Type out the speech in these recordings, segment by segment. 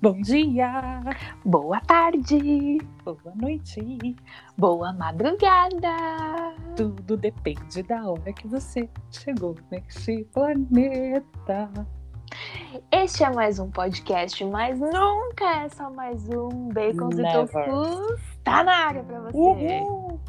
Bom dia, Boa tarde, boa noite. boa madrugada. Tudo depende da hora que você chegou neste planeta. Este é mais um podcast, mas nunca é só mais um Bacons e. Tofus. Tá na área pra você. Uhul!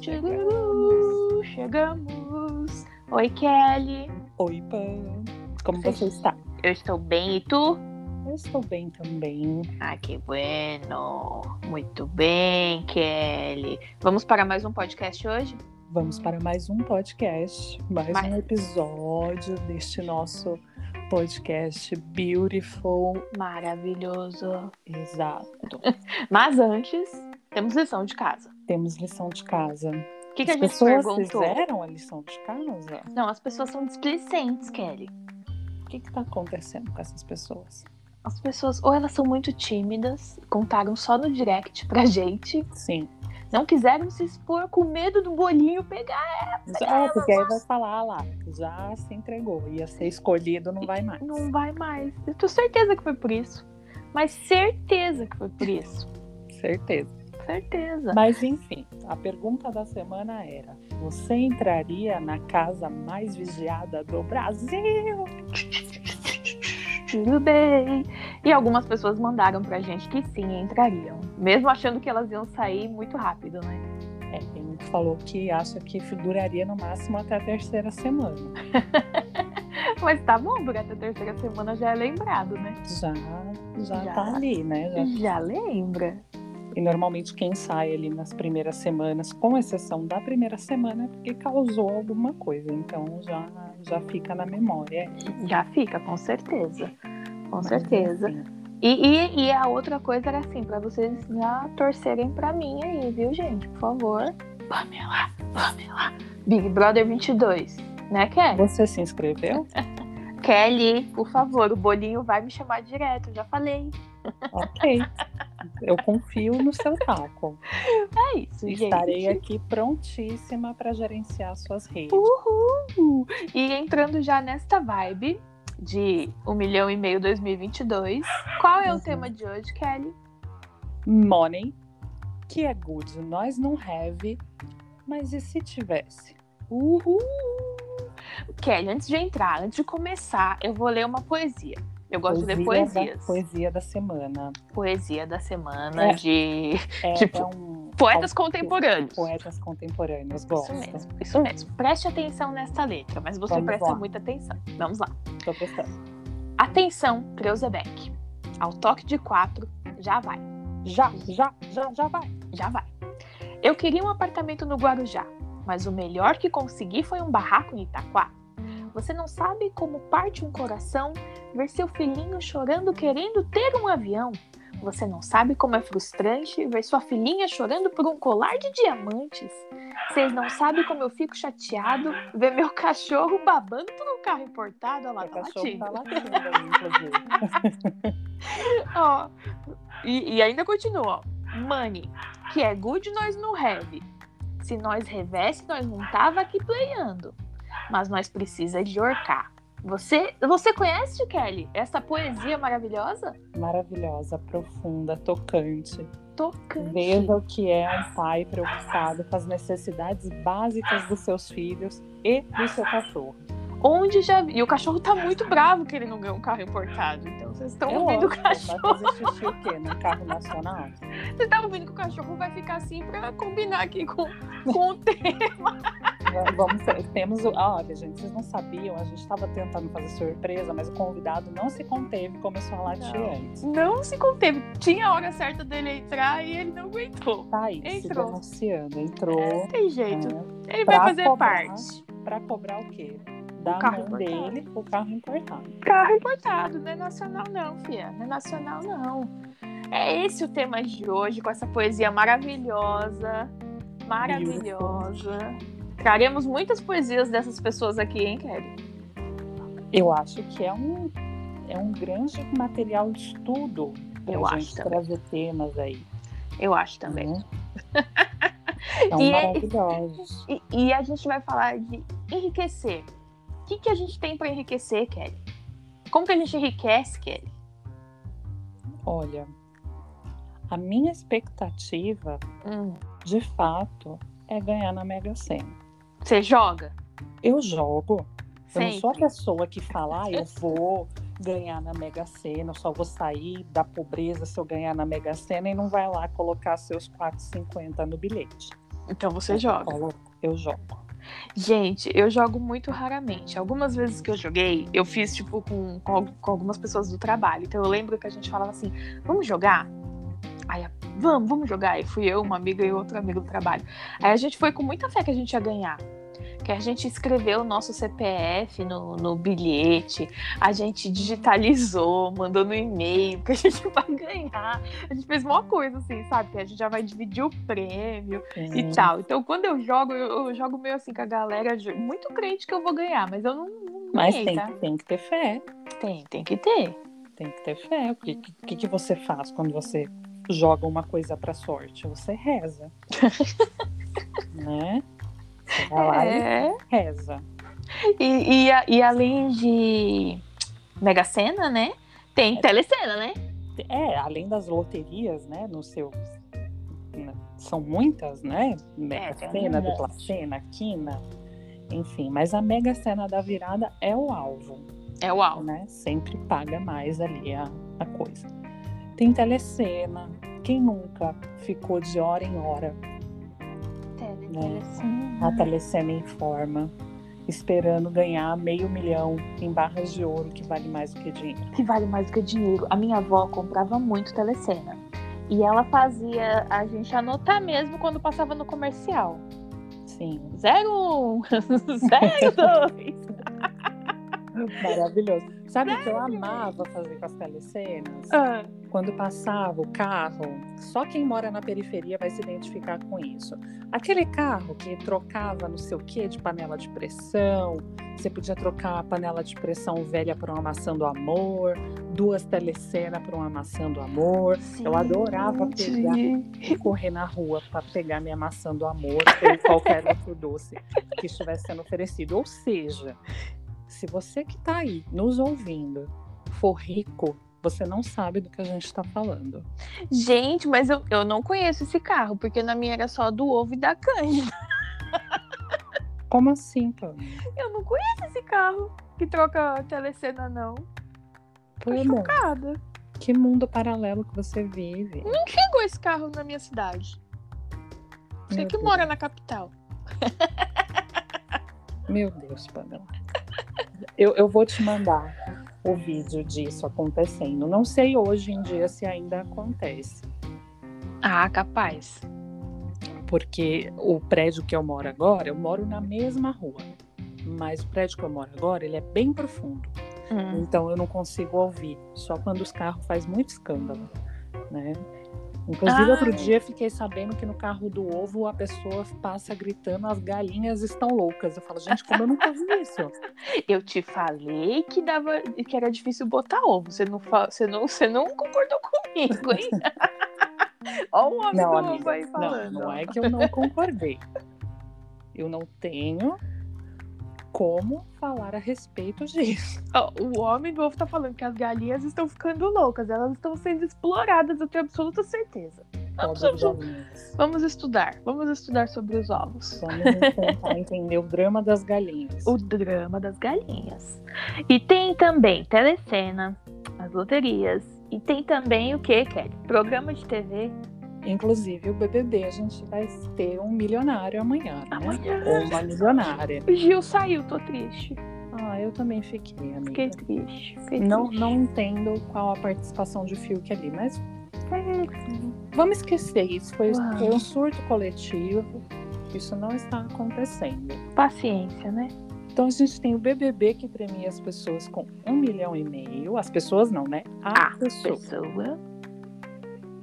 Chegamos, chegamos. Oi, Kelly. Oi, Pan. Como você está? Eu estou bem e tu? Eu estou bem também. Ah, que bueno. Muito bem, Kelly. Vamos para mais um podcast hoje? Vamos para mais um podcast, mais Mais- um episódio deste nosso podcast Beautiful. Maravilhoso. Exato. Mas antes, temos lição de casa. Temos lição de casa. O que, que a As gente pessoas perguntou? fizeram a lição de casa? Não, as pessoas são displicentes, Kelly. O que está acontecendo com essas pessoas? As pessoas, ou elas são muito tímidas, contaram só no direct pra gente, Sim. não quiseram se expor com medo do bolinho pegar. É, porque aí vai falar "Ah lá, já se entregou, ia ser escolhido, não vai mais. Não vai mais. Eu tenho certeza que foi por isso. Mas certeza que foi por isso. Certeza. Certeza. Mas enfim, a pergunta da semana era: você entraria na casa mais vigiada do Brasil? Tudo bem. E algumas pessoas mandaram pra gente que sim, entrariam. Mesmo achando que elas iam sair muito rápido, né? É, tem que falou que acha que duraria no máximo até a terceira semana. Mas tá bom, porque até a terceira semana já é lembrado, né? Já, já, Já. tá ali, né? Já- Já lembra. E normalmente quem sai ali nas primeiras semanas, com exceção da primeira semana, é porque causou alguma coisa. Então já, já fica na memória. Já fica, com certeza. Com certeza. enfim, E, e, e a outra coisa era assim, pra vocês já torcerem pra mim aí, viu, gente? Por favor. Pamela, Pamela. Big Brother 22. Né, Kelly? Você se inscreveu? Kelly, por favor, o bolinho vai me chamar direto, já falei. ok. Eu confio no seu taco. É isso, gente. Estarei aqui prontíssima para gerenciar suas redes. Uhul! E entrando já nesta vibe de 1 milhão e meio 2022, qual é o Uhum. tema de hoje, Kelly? Money, que é good, nós não have, mas e se tivesse? Uhul! Kelly, antes de entrar, antes de começar, eu vou ler uma poesia. Eu gosto de ler Da, poesias. poesia da semana. Poesia da semana É. de É, Tipo, é um poetas contemporâneos. Poetas contemporâneos, gosto. Isso mesmo, isso mesmo. Preste atenção nesta letra, mas você Vamos presta lá. muita atenção. Vamos lá. Tô gostando. Atenção, Creuzebeck. Ao toque de quatro, já vai. Já, já, já, já vai. Já vai. Eu queria um apartamento no Guarujá, mas o melhor que consegui foi um barraco em Itaquá. Você não sabe como parte um coração ver seu filhinho chorando querendo ter um avião. Você não sabe como é frustrante ver sua filhinha chorando por um colar de diamantes. Vocês não sabem como eu fico chateado ver meu cachorro babando por um carro importado. Olha lá, tá latindo. tá latindo. Ó, e, e ainda continua, ó. Money, que é good, nós não have. Se nós revesse, nós não tava aqui playando. Mas nós precisa de orcar. Você, você conhece, Kelly, essa poesia maravilhosa? Maravilhosa, profunda, tocante. Tocante. Veja o que é um pai preocupado com as necessidades básicas dos seus filhos e do seu cachorro. Onde já vi. E o cachorro tá muito bravo que ele não ganhou um carro importado. Então vocês estão É ouvindo o lógico, vai cachorro. fazer xixi o quê? No carro nacional? Vocês estão ouvindo que o cachorro vai ficar assim pra combinar aqui com, com o tema. Vamos, temos o. ah, Olha, gente, vocês não sabiam, a gente estava tentando fazer surpresa, mas o convidado não se conteve e começou a latir Não. antes. Não se conteve. Tinha a hora certa dele entrar e ele não aguentou. Tá aí, se Entrou. denunciando, entrou. É, tem jeito. é, Ele vai fazer cobrar. parte. Pra cobrar o quê? Da carro mão importado. dele, o carro importado. Carro importado, não é nacional não, fia. Não é nacional não. É esse o tema de hoje, com essa poesia maravilhosa. Maravilhosa. Traremos muitas poesias dessas pessoas aqui, hein, Kelly? Eu acho que é um, é um grande material de estudo pra Eu acho gente trazer temas aí. Eu acho também. né? São E é- maravilhosos. E, e a gente vai falar de enriquecer. O que, que a gente tem para enriquecer, Kelly? Como que a gente enriquece, Kelly? Olha, a minha expectativa, Hum. de fato, é ganhar na Mega Sena. Você joga? Eu jogo. Eu não sou a Sempre. pessoa que fala, ah, eu vou ganhar na Mega Sena, eu só vou sair da pobreza se eu ganhar na Mega Sena e não vai lá colocar seus 4,50 no bilhete. Então você Eu joga. coloco, Eu jogo. Gente, eu jogo muito raramente. Algumas vezes que eu joguei, eu fiz, tipo, com, com, com algumas pessoas do trabalho. Então eu lembro que a gente falava assim: vamos jogar? Aí, a- vamos, vamos jogar. E fui eu, uma amiga e outro amigo do trabalho. Aí a gente foi com muita fé que a gente ia ganhar. Que a gente escreveu o nosso CPF no, no bilhete, a gente digitalizou, mandou no e-mail que a gente vai ganhar. A gente fez uma coisa assim, sabe? Que a gente já vai dividir o prêmio e Hum, tal. Então, quando eu jogo, eu, eu jogo meio assim com a galera, muito crente que eu vou ganhar, mas eu não, não Mas ganhei, tem, tá? tem que ter fé. Tem, tem que ter. Tem que ter fé. O que, que, que você faz quando você joga uma coisa pra sorte? Você reza. né? Você vai lá e É. reza. E, e, e além de Mega Sena, né? Tem Telecena, né? É, além das loterias, né, no seu... né, São muitas, né? Mega É, Sena, dupla Sena, Quina, enfim. Mas a Mega Sena da virada é o alvo. É o alvo. né? Sempre paga mais ali a, a coisa. Tem telecena. Quem nunca ficou de hora em hora Tele, Né? Telecena. a telecena informa, esperando ganhar meio milhão em barras de ouro, que vale mais do que dinheiro. Que vale mais do que dinheiro. A minha avó comprava muito Telecena. E ela fazia a gente anotar mesmo quando passava no comercial. Sim, 01, 02. maravilhoso. Sabe o que eu amava fazer com as telecenas? Ah, Quando passava o carro, só quem mora na periferia vai se identificar com isso. Aquele carro que trocava não sei o que de panela de pressão, você podia trocar a panela de pressão velha por uma maçã do amor, duas telecenas por uma maçã do amor. Eu adorava pegar e correr na rua para pegar minha maçã do amor ou qualquer outro doce que estivesse sendo oferecido. Ou seja, se você que está aí nos ouvindo for rico, você não sabe do que a gente está falando. Gente, mas eu, eu não conheço esse carro, porque na minha era só do ovo e da cândida. Como assim, Pam? Eu não conheço esse carro que troca telecena, não. Tô Pamela, chocada. que mundo paralelo que você vive. Não chegou esse carro na minha cidade. Você Meu que Deus. mora na capital. Meu Deus, Pamela. Eu, eu vou te mandar o vídeo disso acontecendo. Não sei hoje em dia se ainda acontece. Ah, capaz. porque o prédio que eu moro agora, eu moro na mesma rua, mas o prédio que eu moro agora, ele é bem profundo, Hum. então eu não consigo ouvir, só quando os carros faz muito escândalo, né? Inclusive, Ai. outro dia fiquei sabendo que no carro do ovo a pessoa passa gritando as galinhas estão loucas. Eu falo, gente, como eu nunca vi isso? Eu te falei que dava que era difícil botar ovo. Você não, você não, você não concordou comigo, hein? Olha o homem Não, do amiga, ovo aí não, falando. não é que eu não concordei. Eu não tenho como falar a respeito disso. O homem do ovo tá falando que as galinhas estão ficando loucas, elas estão sendo exploradas, eu tenho absoluta certeza. Vamos, vamos- vamos estudar, vamos estudar sobre os ovos. Vamos tentar entender o drama das galinhas. O drama das galinhas. E tem também telecena, as loterias. E tem também o que, Kelly? Programa de TV. Inclusive, o BBB, a gente vai ter um milionário amanhã, né? Amanhã. Ou uma milionária. O Gil saiu, tô triste. Ah, eu também fiquei, amiga. Fiquei triste. Fiquei Não, triste. não entendo qual a participação de Fiuk ali, mas hum, vamos esquecer isso. Foi, foi um surto coletivo. Isso não está acontecendo. Paciência, né? Então a gente tem o BBB que premia as pessoas com um milhão e meio. As pessoas não, né? A A pessoa. pessoa.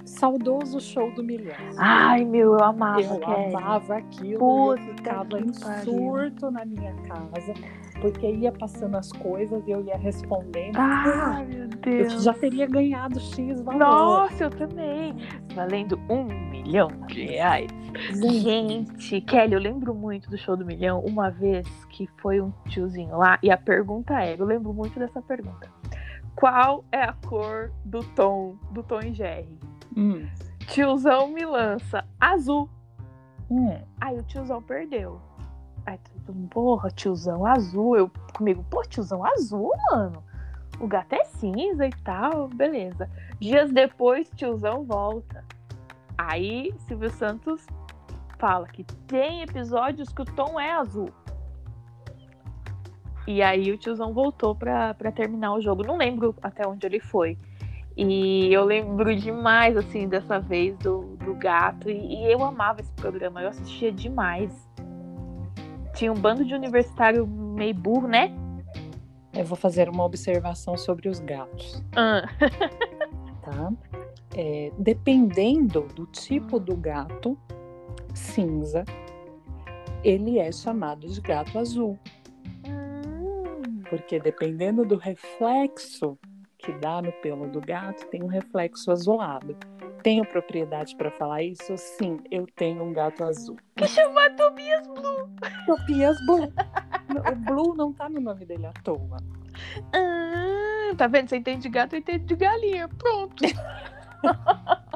Saudoso show do milhão. Ai, meu, eu amava, Eu Kelly. amava aquilo, Puta eu ficava em surto na minha casa, porque ia passando as coisas e eu ia respondendo. Ai, meu eu Deus. já teria ganhado X valor. Nossa, eu também. Valendo um milhão de reais. Gente, Kelly, eu lembro muito do show do milhão. Uma vez que foi um tiozinho lá e a pergunta era: eu lembro muito dessa pergunta. Qual é a cor do Tom, do Tom e Jerry? Hum. Tiozão me lança azul. Hum. Aí o tiozão perdeu. Aí todo mundo, porra, tiozão azul. Eu comigo, pô, tiozão azul, mano. O gato é cinza e tal, beleza. Dias depois, tiozão volta. Aí Silvio Santos fala que tem episódios que o tom é azul. E aí o tiozão voltou pra, pra terminar o jogo. Não lembro até onde ele foi. E eu lembro demais, assim, dessa vez do, do gato. E, e eu amava esse programa, eu assistia demais. Tinha um bando de universitário meio burro, né? Eu vou fazer uma observação sobre os gatos, Ah, tá? É, dependendo do tipo do gato cinza, ele é chamado de gato azul. Hum, Porque dependendo do reflexo que dá no pelo do gato, tem um reflexo azulado. Tenho propriedade para falar isso? Sim, eu tenho um gato azul. que chama Tobias Blue. Topias Blue. O Blue não tá no nome dele à toa. Ah, tá vendo? Você entende de gato, eu entendo de galinha. Pronto.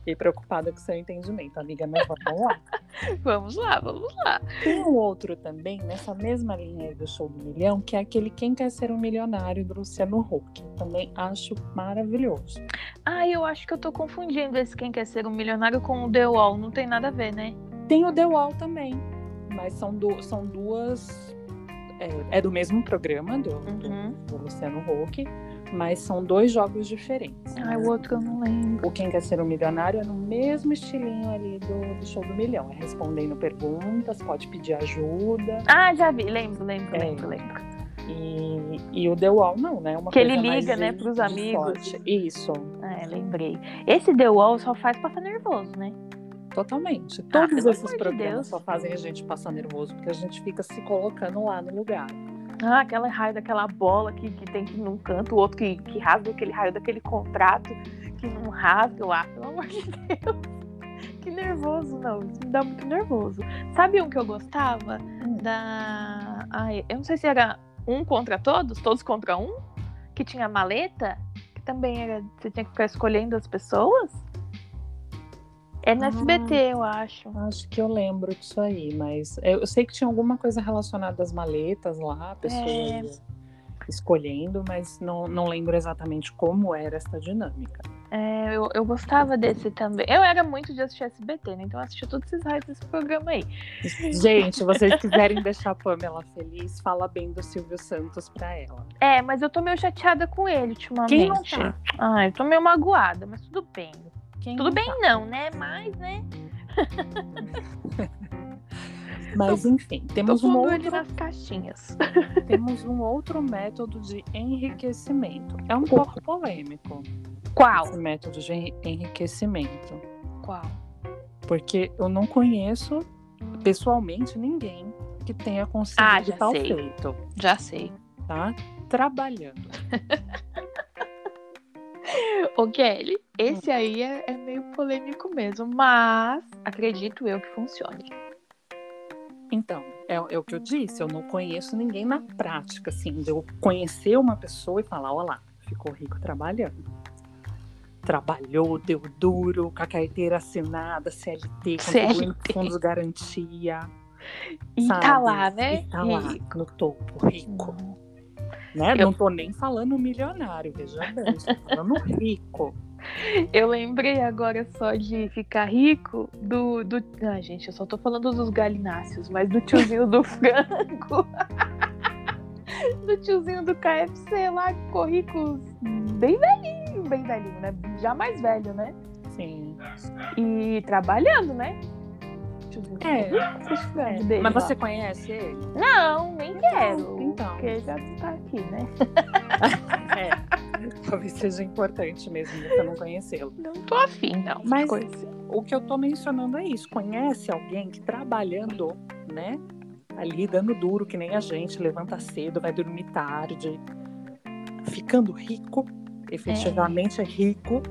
Fiquei preocupada com seu entendimento, amiga, mas vamos lá. vamos lá, vamos lá. Tem um outro também, nessa mesma linha aí do Show do Milhão, que é aquele Quem Quer Ser um Milionário do Luciano Huck. Também acho maravilhoso. Ah, eu acho que eu tô confundindo esse Quem Quer Ser um Milionário com o The Wall. Não tem nada a ver, né? Tem o The Wall também, mas são, du- são duas. É, é do mesmo programa do, do- Uhum. do Luciano Huck, mas são dois jogos diferentes. Ah, o outro eu não lembro. O Quem Quer Ser um Milionário é no mesmo estilinho ali do, do Show do Milhão. É respondendo perguntas, pode pedir ajuda. Ah, já vi. Lembro, lembro, É. lembro, lembro. E, e o The Wall não, né? Uma Que ele liga, de- né, pros de amigos. sorte. Isso, É, lembrei. Esse The Wall só faz passar nervoso, né? totalmente. Ah, Todos pelo esses de programas Deus. só fazem a gente passar nervoso, porque a gente fica se colocando lá no lugar. Ah, aquela raio daquela bola que, que tem que ir num canto, o outro que, que rasga aquele raio daquele contrato que não rasga lá, pelo amor de Deus. Que nervoso, não. Isso me dá muito nervoso. Sabe um que eu gostava? Da. Ai, eu não sei se era um contra todos, todos contra um, que tinha maleta, que também era. Você tinha que ficar escolhendo as pessoas. É no Ah. SBT, eu acho. Acho que eu lembro disso aí, mas eu sei que tinha alguma coisa relacionada às maletas lá, a pessoa É. escolhendo, mas não, não lembro exatamente como era essa dinâmica. É, eu, eu gostava desse também. Eu era muito de assistir SBT, né? Então eu assistia todos esses raios desse programa aí. Gente, se vocês quiserem deixar a Pamela feliz, fala bem do Silvio Santos pra ela. É, mas eu tô meio chateada com ele ultimamente. Quem não tá? Ah, eu tô meio magoada, mas tudo bem. Quem Tudo bem não, né? Mas, né? Mas enfim, temos um, outro, nas caixinhas. temos um outro método de enriquecimento. É um pouco polêmico Qual? esse método de enri- enriquecimento. Qual? Porque eu não conheço pessoalmente ninguém que tenha conseguido Ah, já tal sei. feito, Já sei. tá? Trabalhando. Ô, Kelly, esse aí é, é meio polêmico mesmo, mas acredito eu que funcione. Então, é, é o que eu disse, eu não conheço ninguém na prática, assim, de eu conhecer uma pessoa e falar, olha lá, ficou rico trabalhando. Trabalhou, deu duro, com a carteira assinada, CLT, contribuindo CLT. fundos garantia. E sabe? tá lá, né? E tá lá, no topo, rico. Né? Eu- Não tô nem falando milionário, veja bem, estou falando rico. Eu lembrei agora só de ficar rico do. do... Ah, gente, eu só tô falando dos galináceos, mas do tiozinho do frango. do tiozinho do KFC lá, que ficou rico bem velhinho, bem velhinho, né? Já mais velho, né? Sim. E trabalhando, né? É, dele Mas você conhece ele? Não, nem quero. Então. Porque já tá aqui, né? É. Talvez seja importante mesmo você não conhecê-lo. Não tô afim, não. Mas- Coisa. O que eu tô mencionando é isso. Conhece alguém que trabalhando, né? Ali dando duro, que nem a gente, levanta cedo, vai dormir tarde, ficando rico, efetivamente é, rico.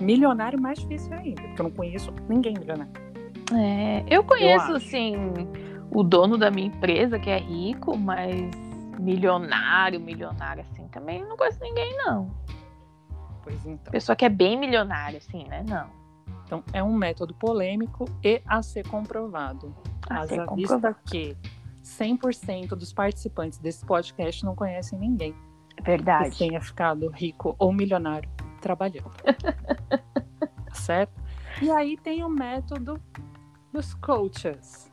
Milionário mais difícil ainda, porque eu não conheço ninguém milionário. É, eu conheço, acho. assim, o dono da minha empresa, que é rico, mas milionário, milionário assim, também não conheço ninguém, não. Pois então. Pessoa que é bem milionária, assim, né? Não. Então, é um método polêmico e a ser comprovado. A Haja ser comprovado. que 100% dos participantes desse podcast não conhecem ninguém que Verdade. tenha ficado rico ou milionário trabalhando. Tá certo? E aí tem o método dos coaches,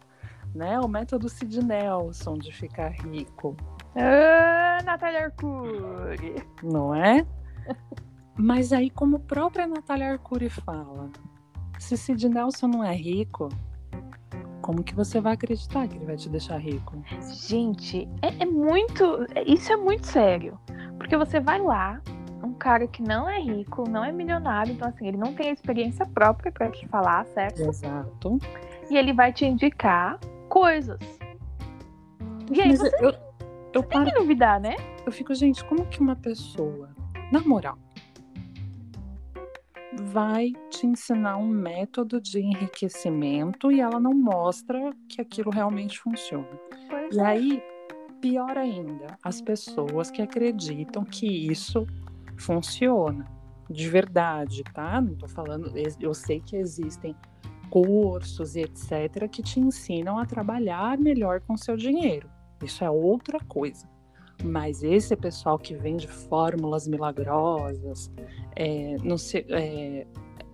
né? O método Sid Nelson de ficar rico, Ah, Natália Arcuri. não é? Mas aí, como a própria Natália Arcuri fala, se Sid Nelson não é rico, como que você vai acreditar que ele vai te deixar rico? Gente, é, é muito. Isso é muito sério. Porque você vai lá, um cara que não é rico, não é milionário, então assim, ele não tem a experiência própria pra te falar, certo? Exato. E ele vai te indicar coisas. E aí Mas você eu, eu tem paro, que duvidar, né? eu fico, gente, como que uma pessoa, na moral, vai te ensinar um método de enriquecimento e ela não mostra que aquilo realmente funciona? Pois E é. aí, pior ainda, as pessoas que acreditam que isso funciona de verdade, tá? Não tô falando, eu sei que existem cursos e etc que te ensinam a trabalhar melhor com seu dinheiro. Isso é outra coisa. Mas esse pessoal que vende fórmulas milagrosas, é, não sei, é,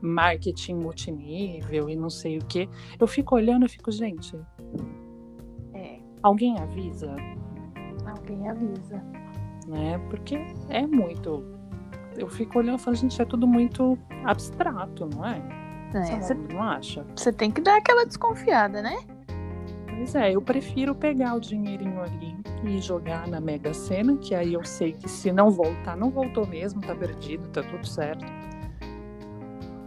marketing multinível e não sei o que, eu fico olhando e fico, gente, É, alguém avisa, alguém avisa. né? Porque é muito. Eu fico olhando e falo, gente, é tudo muito abstrato, não é? É, Você não acha? Você tem que dar aquela desconfiada, né? Pois é, eu prefiro pegar o dinheirinho ali e jogar na Mega Sena, que aí eu sei que se não voltar, não voltou mesmo, tá perdido, tá tudo certo.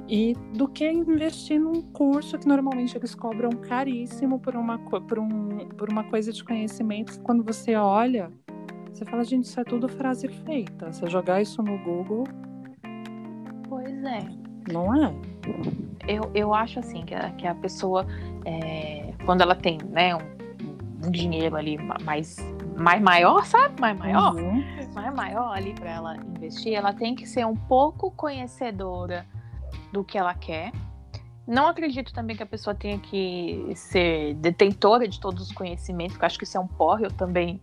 E do que investir num curso que normalmente eles cobram caríssimo por uma, por um, por uma coisa de conhecimento que quando você olha, você fala, gente, isso é tudo frase feita. Você jogar isso no Google, Pois é. não é? Eu, eu acho assim que a, que a pessoa, é, quando ela tem né, um, um dinheiro ali ma- mais, mais maior, sabe? Mais maior, Uhum. mais maior ali para ela investir, ela tem que ser um pouco conhecedora do que ela quer. Não acredito também que a pessoa tenha que ser detentora de todos os conhecimentos, porque eu acho que isso é um porre. Eu também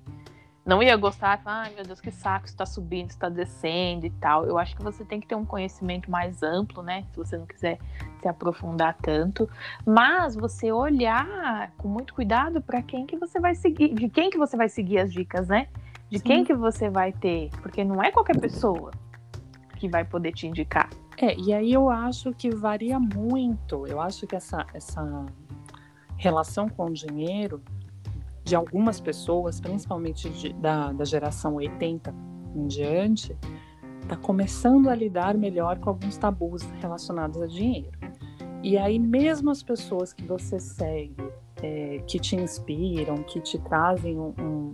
não ia gostar, ai meu Deus, que saco, está subindo, está descendo e tal. Eu acho que você tem que ter um conhecimento mais amplo, né? Se você não quiser se aprofundar tanto. Mas você olhar com muito cuidado para quem que você vai seguir, de quem que você vai seguir as dicas, né? De Sim. quem que você vai ter, porque não é qualquer pessoa que vai poder te indicar. É, e aí eu acho que varia muito. Eu acho que essa, essa relação com o dinheiro de algumas pessoas, principalmente de- da, da geração 80 em diante, está começando a lidar melhor com alguns tabus relacionados a dinheiro. E aí, mesmo as pessoas que você segue, é, que te inspiram, que te trazem um- um-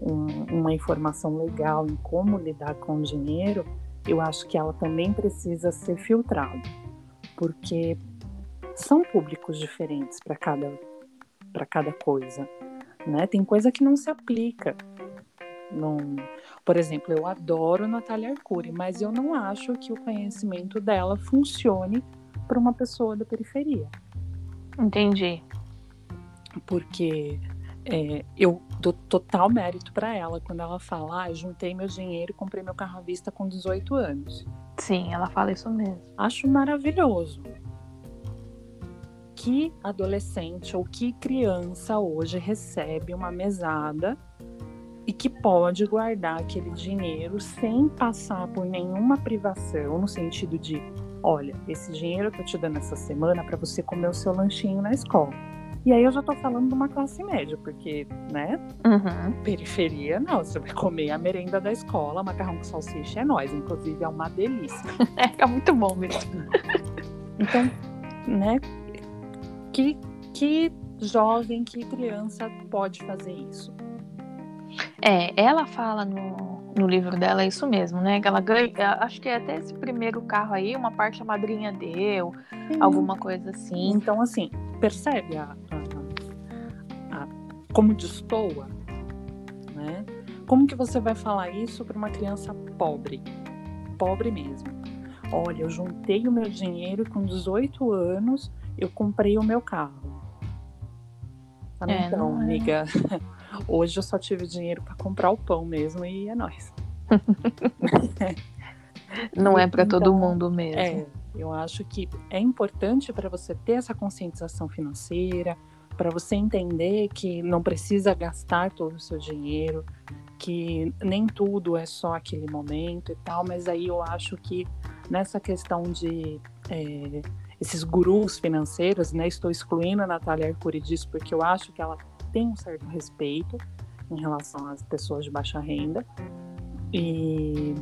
um- uma informação legal em como lidar com o dinheiro, eu acho que ela também precisa ser filtrada, porque são públicos diferentes para cada cada coisa, né? Tem coisa que não se aplica. Não... Por exemplo, eu adoro Natália Arcuri, mas eu não acho que o conhecimento dela funcione para uma pessoa da periferia, Entendi. porque é, eu dou total mérito para ela quando ela fala, ah, juntei meu dinheiro e comprei meu carro à vista com 18 anos. Sim, ela fala isso mesmo. Acho maravilhoso. Que adolescente ou que criança hoje recebe uma mesada e que pode guardar aquele dinheiro sem passar por nenhuma privação, no sentido de, olha, esse dinheiro eu tô te dando essa semana para você comer o seu lanchinho na escola. E aí eu já tô falando de uma classe média, porque, né, Uhum. periferia não, você vai comer a merenda da escola, macarrão com salsicha é nóis, inclusive é uma delícia. É, fica muito bom mesmo. Então, né? Que, que jovem, que criança pode fazer isso? É, ela fala no, no livro dela isso mesmo, né? Que ela ganha. Acho que até esse primeiro carro aí, uma parte a madrinha deu, alguma coisa assim. Então, assim, percebe a, a- a- como destoa? né? Como que você vai falar isso para uma criança pobre? Pobre mesmo. Olha, eu juntei o meu dinheiro com 18 anos eu comprei o meu carro. Ah, é, então, é. amiga, hoje eu só tive dinheiro para comprar o pão mesmo e é nóis. Não é para então, todo mundo mesmo. É, eu acho que é importante para você ter essa conscientização financeira, para você entender que não precisa gastar todo o seu dinheiro, que nem tudo é só aquele momento e tal, mas aí eu acho que nessa questão de é, esses gurus financeiros, né, estou excluindo a Natália Arcuri disso porque eu acho que ela tem um certo respeito em relação às pessoas de baixa renda, e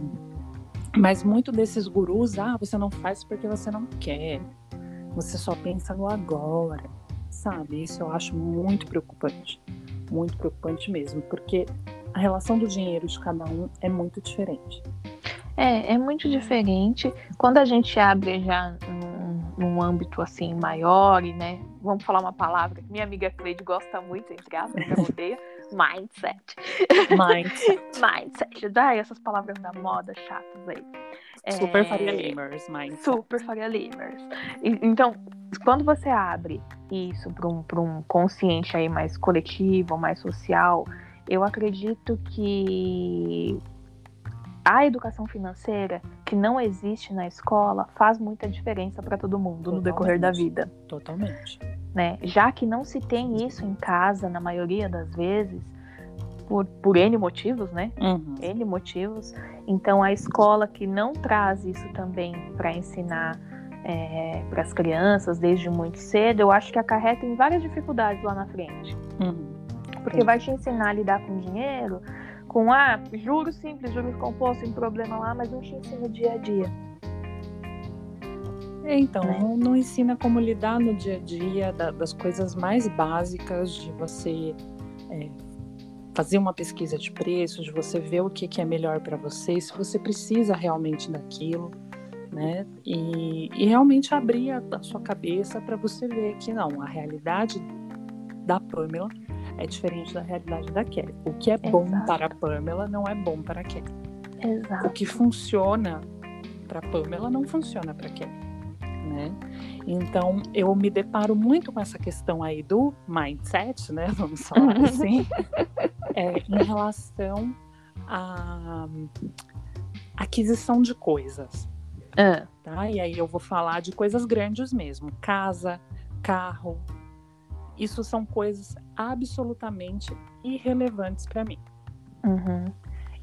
mas muito desses gurus, ah, você não faz porque você não quer. Você só pensa no agora. Sabe? Isso eu acho muito preocupante. Muito preocupante mesmo, porque a relação do dinheiro de cada um é muito diferente. É, é muito diferente. Quando a gente abre já num, âmbito assim maior, e, né? Vamos falar uma palavra que minha amiga Cleide gosta muito, entre aspas, que odeia, mindset. Mindset. mindset. Daí essas palavras da moda chatas aí. Super é... Faria Limers, mindset. Super Faria Limers. Então, quando você abre isso para um, um consciente aí mais coletivo, mais social, eu acredito que a educação financeira que não existe na escola faz muita diferença para todo mundo Totalmente. no decorrer da vida. Totalmente. Né? Já que não se tem isso em casa, na maioria das vezes, por, por N motivos, né? Uhum. N motivos. Então, a escola que não traz isso também para ensinar é, para as crianças desde muito cedo, eu acho que acarreta em várias dificuldades lá na frente. Uhum. Porque vai te ensinar a lidar com dinheiro com ah, juros simples, juros compostos, sem problema lá, mas não te ensina o dia a dia. É, então, né? não, não, ensina como lidar no dia a dia da, das coisas mais básicas de você é, fazer uma pesquisa de preços, de você ver o que, que é melhor para você, se você precisa realmente daquilo, né? E, e realmente abrir a, a sua cabeça para você ver que não, a realidade da Pamela é diferente da realidade da Kelly. O que é Exato. bom para a Pamela não é bom para a Kelly. Exato. O que funciona para a Pamela não funciona para a Kelly. Né? Então, eu me deparo muito com essa questão aí do mindset, né? Vamos falar assim, é, em relação à aquisição de coisas. Ah. Tá? E aí eu vou falar de coisas grandes mesmo: casa, carro, isso são coisas absolutamente irrelevantes para mim. Uhum.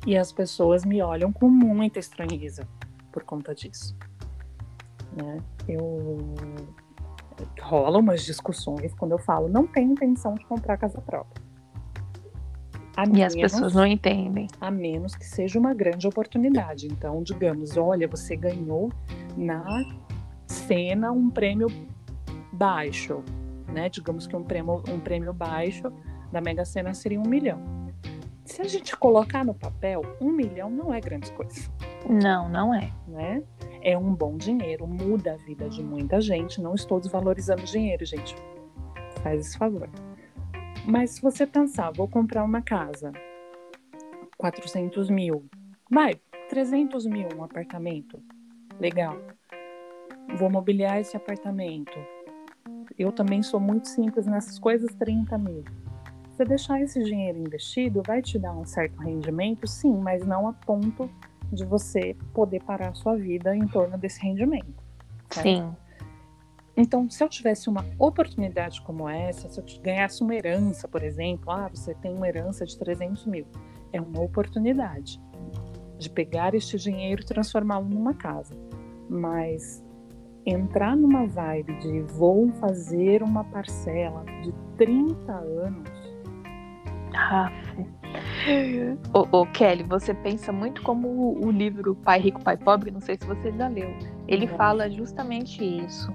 E as pessoas me olham com muita estranheza por conta disso. Né? Eu rola umas discussões quando eu falo não tenho intenção de comprar casa própria. A e menos, as pessoas não entendem. A menos que seja uma grande oportunidade. Então, digamos, olha, você ganhou na cena um prêmio baixo né? Digamos que um prêmio, um prêmio baixo da Mega Sena seria um milhão. Se a gente colocar no papel, um milhão não é grande coisa. Não, não é. Né? É um bom dinheiro, muda a vida de muita gente. Não estou desvalorizando dinheiro, gente. Faz esse favor. Mas se você pensar, vou comprar uma casa, 400 mil, vai, 300 mil um apartamento, legal. Vou mobiliar esse apartamento, eu também sou muito simples nessas coisas, 30 mil. Você deixar esse dinheiro investido vai te dar um certo rendimento, sim, mas não a ponto de você poder parar a sua vida em torno desse rendimento. Certo? Sim. Então, se eu tivesse uma oportunidade como essa, se eu ganhasse uma herança, por exemplo, ah, você tem uma herança de 300 mil, é uma oportunidade de pegar este dinheiro e transformá-lo numa casa. Mas entrar numa vibe de vou fazer uma parcela de 30 anos. Aff. Ô, ô, Kelly, você pensa muito como o, o, livro Pai Rico, Pai Pobre, não sei se você já leu. Ele fala justamente isso.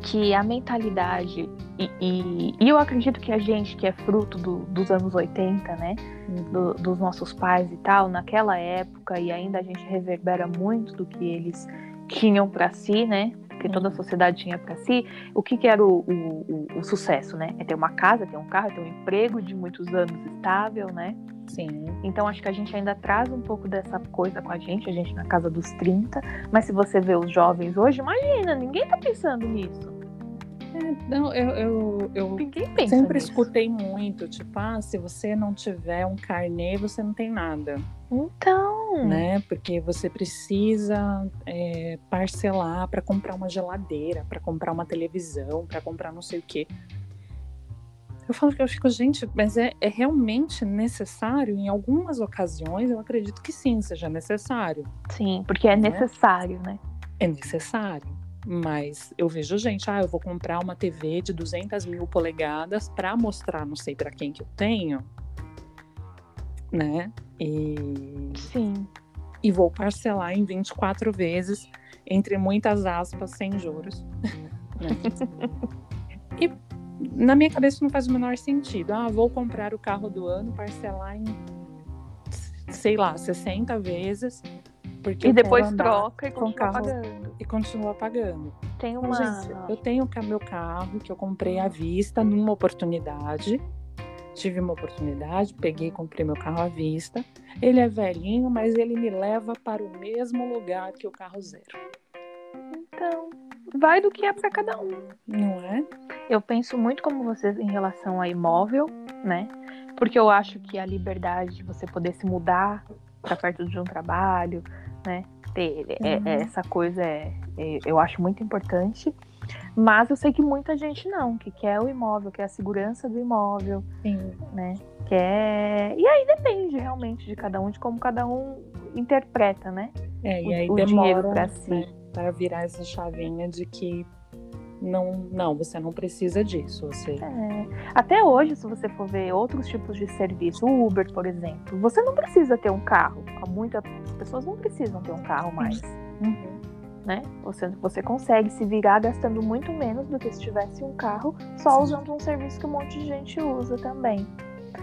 Que a mentalidade, e, e, e, eu acredito que a gente, que é fruto do, dos anos 80, né? Uhum. Do, dos nossos pais e tal, naquela época, e ainda a gente reverbera muito do que eles tinham para si, né? Que toda a sociedade tinha para si, o que, que era o, o, o, o, sucesso, né? É ter uma casa, ter um carro, ter um emprego de muitos anos estável, né? Sim. Então acho que a gente ainda traz um pouco dessa coisa com a gente, a gente na casa dos 30. Mas se você vê os jovens hoje, imagina, ninguém tá pensando nisso. É, não, eu, eu, eu sempre nisso. escutei muito, tipo, ah, se você não tiver um carnê, você não tem nada, Então, né? Porque você precisa é, parcelar para comprar uma geladeira, para comprar uma televisão, para comprar não sei o quê. Eu falo que eu fico, gente, mas é, é realmente necessário? Em algumas ocasiões, eu acredito que sim, seja necessário. sim, porque é Né? necessário, né? É necessário. Mas eu vejo gente, ah, eu vou comprar uma TV de 200 mil polegadas para mostrar, não sei para quem que eu tenho, né? E, Sim. e vou parcelar em 24 vezes, entre muitas aspas, sem juros. né? e na minha cabeça não faz o menor sentido. Ah, vou comprar o carro do ano, parcelar em, sei lá, 60 vezes. Porque E depois troca e continua pagando. E continua pagando. Tem Então, uma. gente, eu tenho meu carro que eu comprei à vista numa oportunidade. Tive uma oportunidade, peguei e comprei meu carro à vista. Ele é velhinho, mas ele me leva para o mesmo lugar que o carro zero. Então, vai do que é para cada um. Não é? Eu penso muito como vocês em relação a imóvel, né? Porque eu acho que a liberdade de você poder se mudar para perto de um trabalho, né? Ter é- Uhum. é- essa coisa é, é- eu acho muito importante. Mas eu sei que muita gente não, que quer o imóvel, quer a segurança do imóvel, Sim. né? Quer. E aí depende realmente de cada um, de como cada um interpreta, né? É, e O- aí o dinheiro demora pra si. né, para virar essa chavinha de que não, não, você não precisa disso. Você É. Até hoje, se você for ver outros tipos de serviço, o Uber, por exemplo, você não precisa ter um carro. Muitas pessoas não precisam ter um carro mais, Uhum. né? Você, você consegue se virar gastando muito menos do que se tivesse um carro, só Sim. usando um serviço que um monte de gente usa também.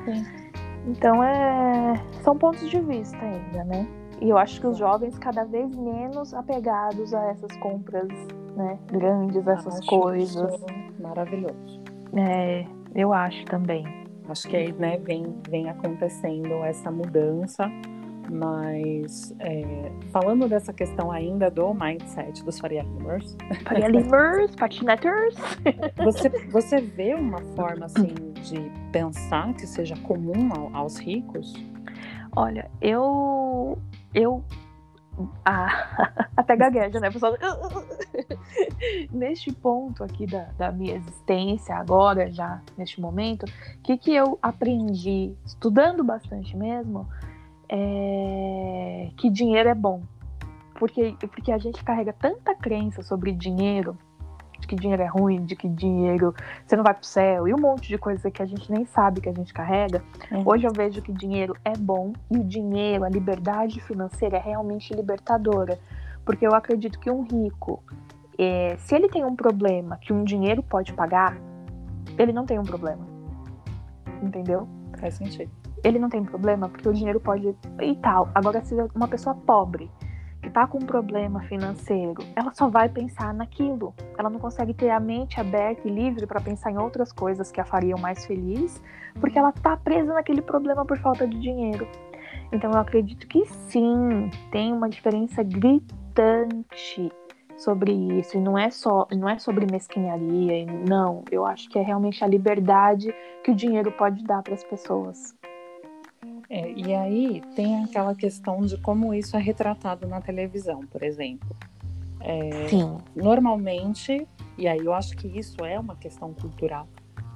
Sim. Então, é... são pontos de vista ainda, né? E eu acho que os jovens cada vez menos apegados a essas compras, né? Grandes, essas Acho coisas. maravilhoso. É, eu acho também. Acho que aí, né, vem, vem acontecendo essa mudança, mas é, falando dessa questão ainda do mindset dos Faria Limers, Faria Limers, patineters. você, você vê uma forma assim de pensar que seja comum ao- aos ricos? Olha, eu. Eu. Ah, até gagueja, né, pessoal? Neste ponto aqui da, da minha existência, agora, já neste momento, o que, que eu aprendi, estudando bastante mesmo, é que dinheiro é bom. Porque, porque a gente carrega tanta crença sobre dinheiro, de que dinheiro é ruim, de que dinheiro você não vai pro céu, e um monte de coisa que a gente nem sabe que a gente carrega. Hoje eu vejo que dinheiro é bom e o dinheiro, a liberdade financeira é realmente libertadora. Porque eu acredito que um rico, é, se ele tem um problema que um dinheiro pode pagar, ele não tem um problema. Entendeu? Faz sentido. Ele não tem problema porque o dinheiro pode e tal. Agora, se uma pessoa pobre que tá com um problema financeiro, ela só vai pensar naquilo. Ela não consegue ter a mente aberta e livre para pensar em outras coisas que a fariam mais feliz, porque ela tá presa naquele problema por falta de dinheiro. Então eu acredito que sim, tem uma diferença gritante sobre isso e não é só não é sobre mesquinharia, não, eu acho que é realmente a liberdade que o dinheiro pode dar para as pessoas. É, e aí tem aquela questão de como isso é retratado na televisão, por exemplo. É, Sim. normalmente, e aí eu acho que isso é uma questão cultural,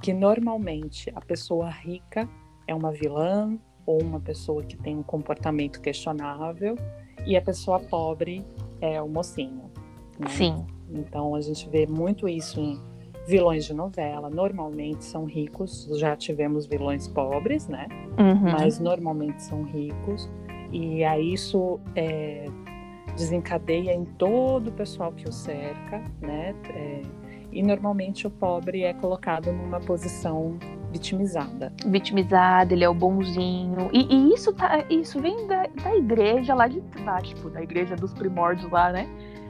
que normalmente a pessoa rica é uma vilã ou uma pessoa que tem um comportamento questionável e a pessoa pobre é o mocinho. né? Sim. Então a gente vê muito isso em vilões de novela. Normalmente são ricos, já tivemos vilões pobres, né? Uhum. mas normalmente são ricos e aí isso é, desencadeia em todo o pessoal que o cerca, né? É, e normalmente o pobre é colocado numa posição vitimizada. vitimizado, ele é o bonzinho. E, e isso, tá, isso vem da, da igreja lá de trás, tipo, da igreja dos primórdios lá, né?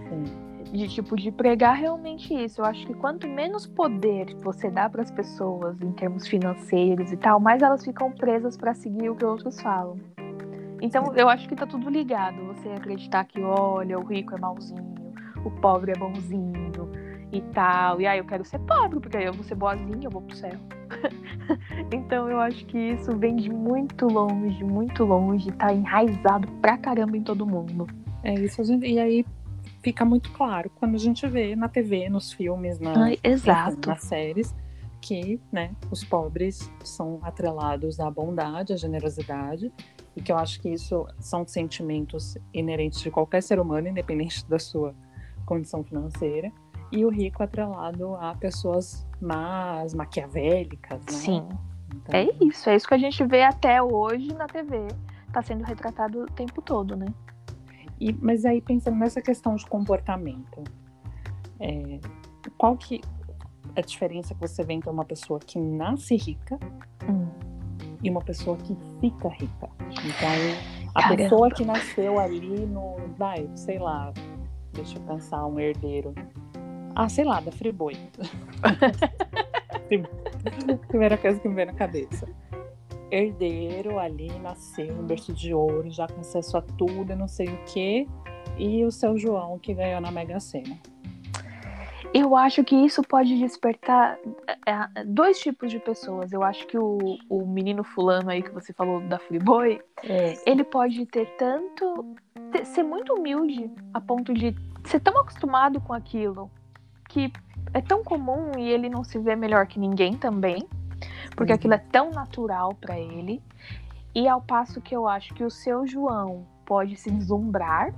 Sim. De tipo de pregar realmente isso. Eu acho que quanto menos poder você dá para as pessoas em termos financeiros e tal, mais elas ficam presas para seguir o que outros falam. Então eu acho que tá tudo ligado. Você acreditar que olha, o rico é malzinho, o pobre é bonzinho e tal. E aí eu quero ser pobre, porque aí eu vou ser boazinha, eu vou pro céu. então eu acho que isso vem de muito longe, muito longe, tá enraizado pra caramba em todo mundo. É isso, gente, e aí fica muito claro quando a gente vê na TV, nos filmes, na, Ai. Enfim, nas séries, que né, os pobres são atrelados à bondade, à generosidade, e que eu acho que isso são sentimentos inerentes de qualquer ser humano, independente da sua condição financeira, e o rico atrelado a pessoas más, maquiavélicas, né? Sim. Então... É isso, é isso que a gente vê até hoje na TV. Tá sendo retratado o tempo todo, né? E, mas aí pensando nessa questão de comportamento, é, qual que é a diferença que você vê entre uma pessoa que nasce rica hum. e uma pessoa que fica rica? Então, a Caramba. pessoa que nasceu ali no, vai, sei lá, deixa eu pensar, um herdeiro. Ah, sei lá, da Friboi. Primeira coisa que me veio na cabeça herdeiro ali, nasceu um berço de ouro, já com acesso a tudo, não sei o quê, e o seu João que ganhou na Mega Sena. Eu acho que isso pode despertar é, é, dois tipos de pessoas. Eu acho que o, o menino fulano aí que você falou da Freeboy, é. ele pode ter tanto. Ter, ser muito humilde a ponto de ser tão acostumado com aquilo que é tão comum e ele não se vê melhor que ninguém também porque uhum. aquilo é tão natural para ele. E ao passo que eu acho que o seu João pode se deslumbrar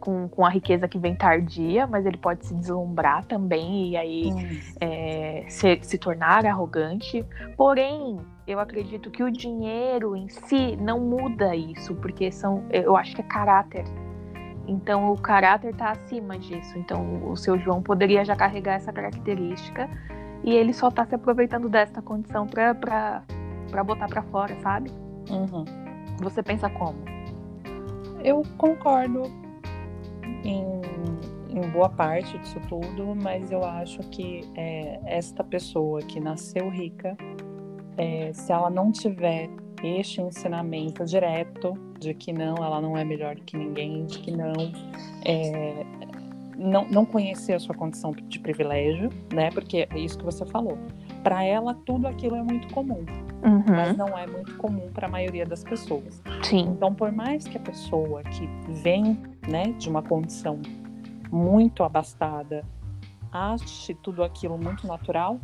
com, com a riqueza que vem tardia, mas ele pode se deslumbrar também e aí uhum. é, se, se tornar arrogante. Porém, eu acredito que o dinheiro em si não muda isso, porque são, eu acho que é caráter. Então o caráter está acima disso. Então o seu João poderia já carregar essa característica e ele só tá se aproveitando desta condição pra, pra, pra botar pra fora, sabe? Uhum. Você pensa como? Eu concordo em, em boa parte disso tudo, mas eu acho que é, esta pessoa que nasceu rica, é, se ela não tiver este ensinamento direto de que não, ela não é melhor que ninguém, de que não, é, não, não conhecer a sua condição de privilégio, né? Porque é isso que você falou. Para ela, tudo aquilo é muito comum, uhum. mas não é muito comum para a maioria das pessoas. Sim. Então, por mais que a pessoa que vem, né, de uma condição muito abastada ache tudo aquilo muito natural,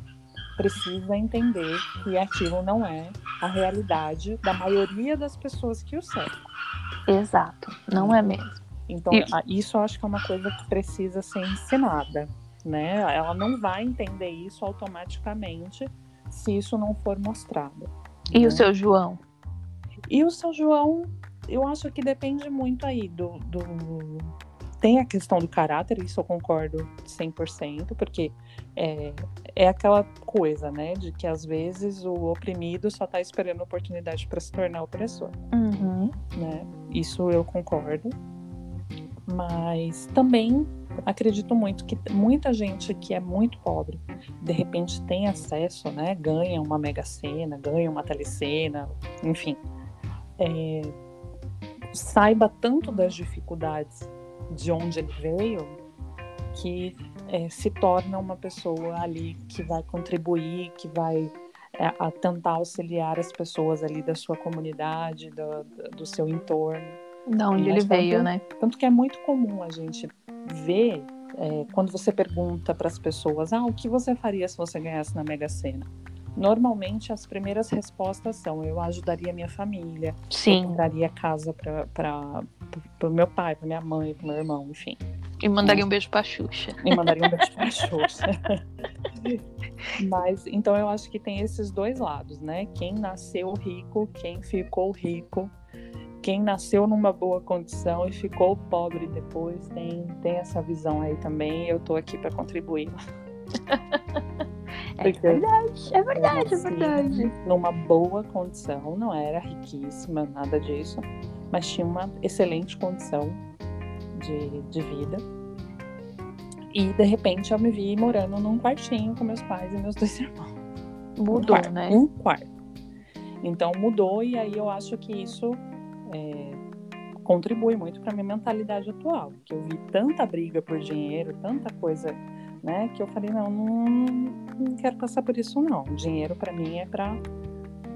precisa entender que aquilo não é a realidade da maioria das pessoas que o cercam. Exato, não é mesmo. Então, isso eu acho que é uma coisa que precisa ser ensinada, né? Ela não vai entender isso automaticamente se isso não for mostrado. E né? o seu João? E o seu João, eu acho que depende muito aí do, do... Tem a questão do caráter, isso eu concordo 100%, porque é, é aquela coisa, né, de que às vezes o oprimido só está esperando oportunidade para se tornar opressor. Uhum. Né? Isso eu concordo. Mas também acredito muito que muita gente que é muito pobre, de repente tem acesso, né? Ganha uma mega sena, ganha uma telecena, enfim. É, saiba tanto das dificuldades de onde ele veio que é, se torna uma pessoa ali que vai contribuir, que vai é, a tentar auxiliar as pessoas ali da sua comunidade, do, do seu entorno. Da onde ele veio, né? Tanto que é muito comum a gente ver é, quando você pergunta para as pessoas: ah, o que você faria se você ganhasse na Mega Sena? Normalmente as primeiras respostas são: eu ajudaria minha família, Sim. eu daria casa para o meu pai, para minha mãe, para meu irmão, enfim. E mandaria um beijo para Xuxa. E mandaria um beijo para Xuxa. Mas então eu acho que tem esses dois lados, né? Quem nasceu rico, quem ficou rico quem nasceu numa boa condição e ficou pobre depois tem, tem essa visão aí também. Eu estou aqui para contribuir. é verdade, é verdade, é verdade. Numa boa condição, não era riquíssima, nada disso, mas tinha uma excelente condição de, de vida. E de repente eu me vi morando num quartinho com meus pais e meus dois irmãos. Mudou, um quarto, né? Um quarto. Então mudou e aí eu acho que isso é, contribui muito para minha mentalidade atual, que eu vi tanta briga por dinheiro, tanta coisa, né, que eu falei não, não, não quero passar por isso não. Dinheiro para mim é para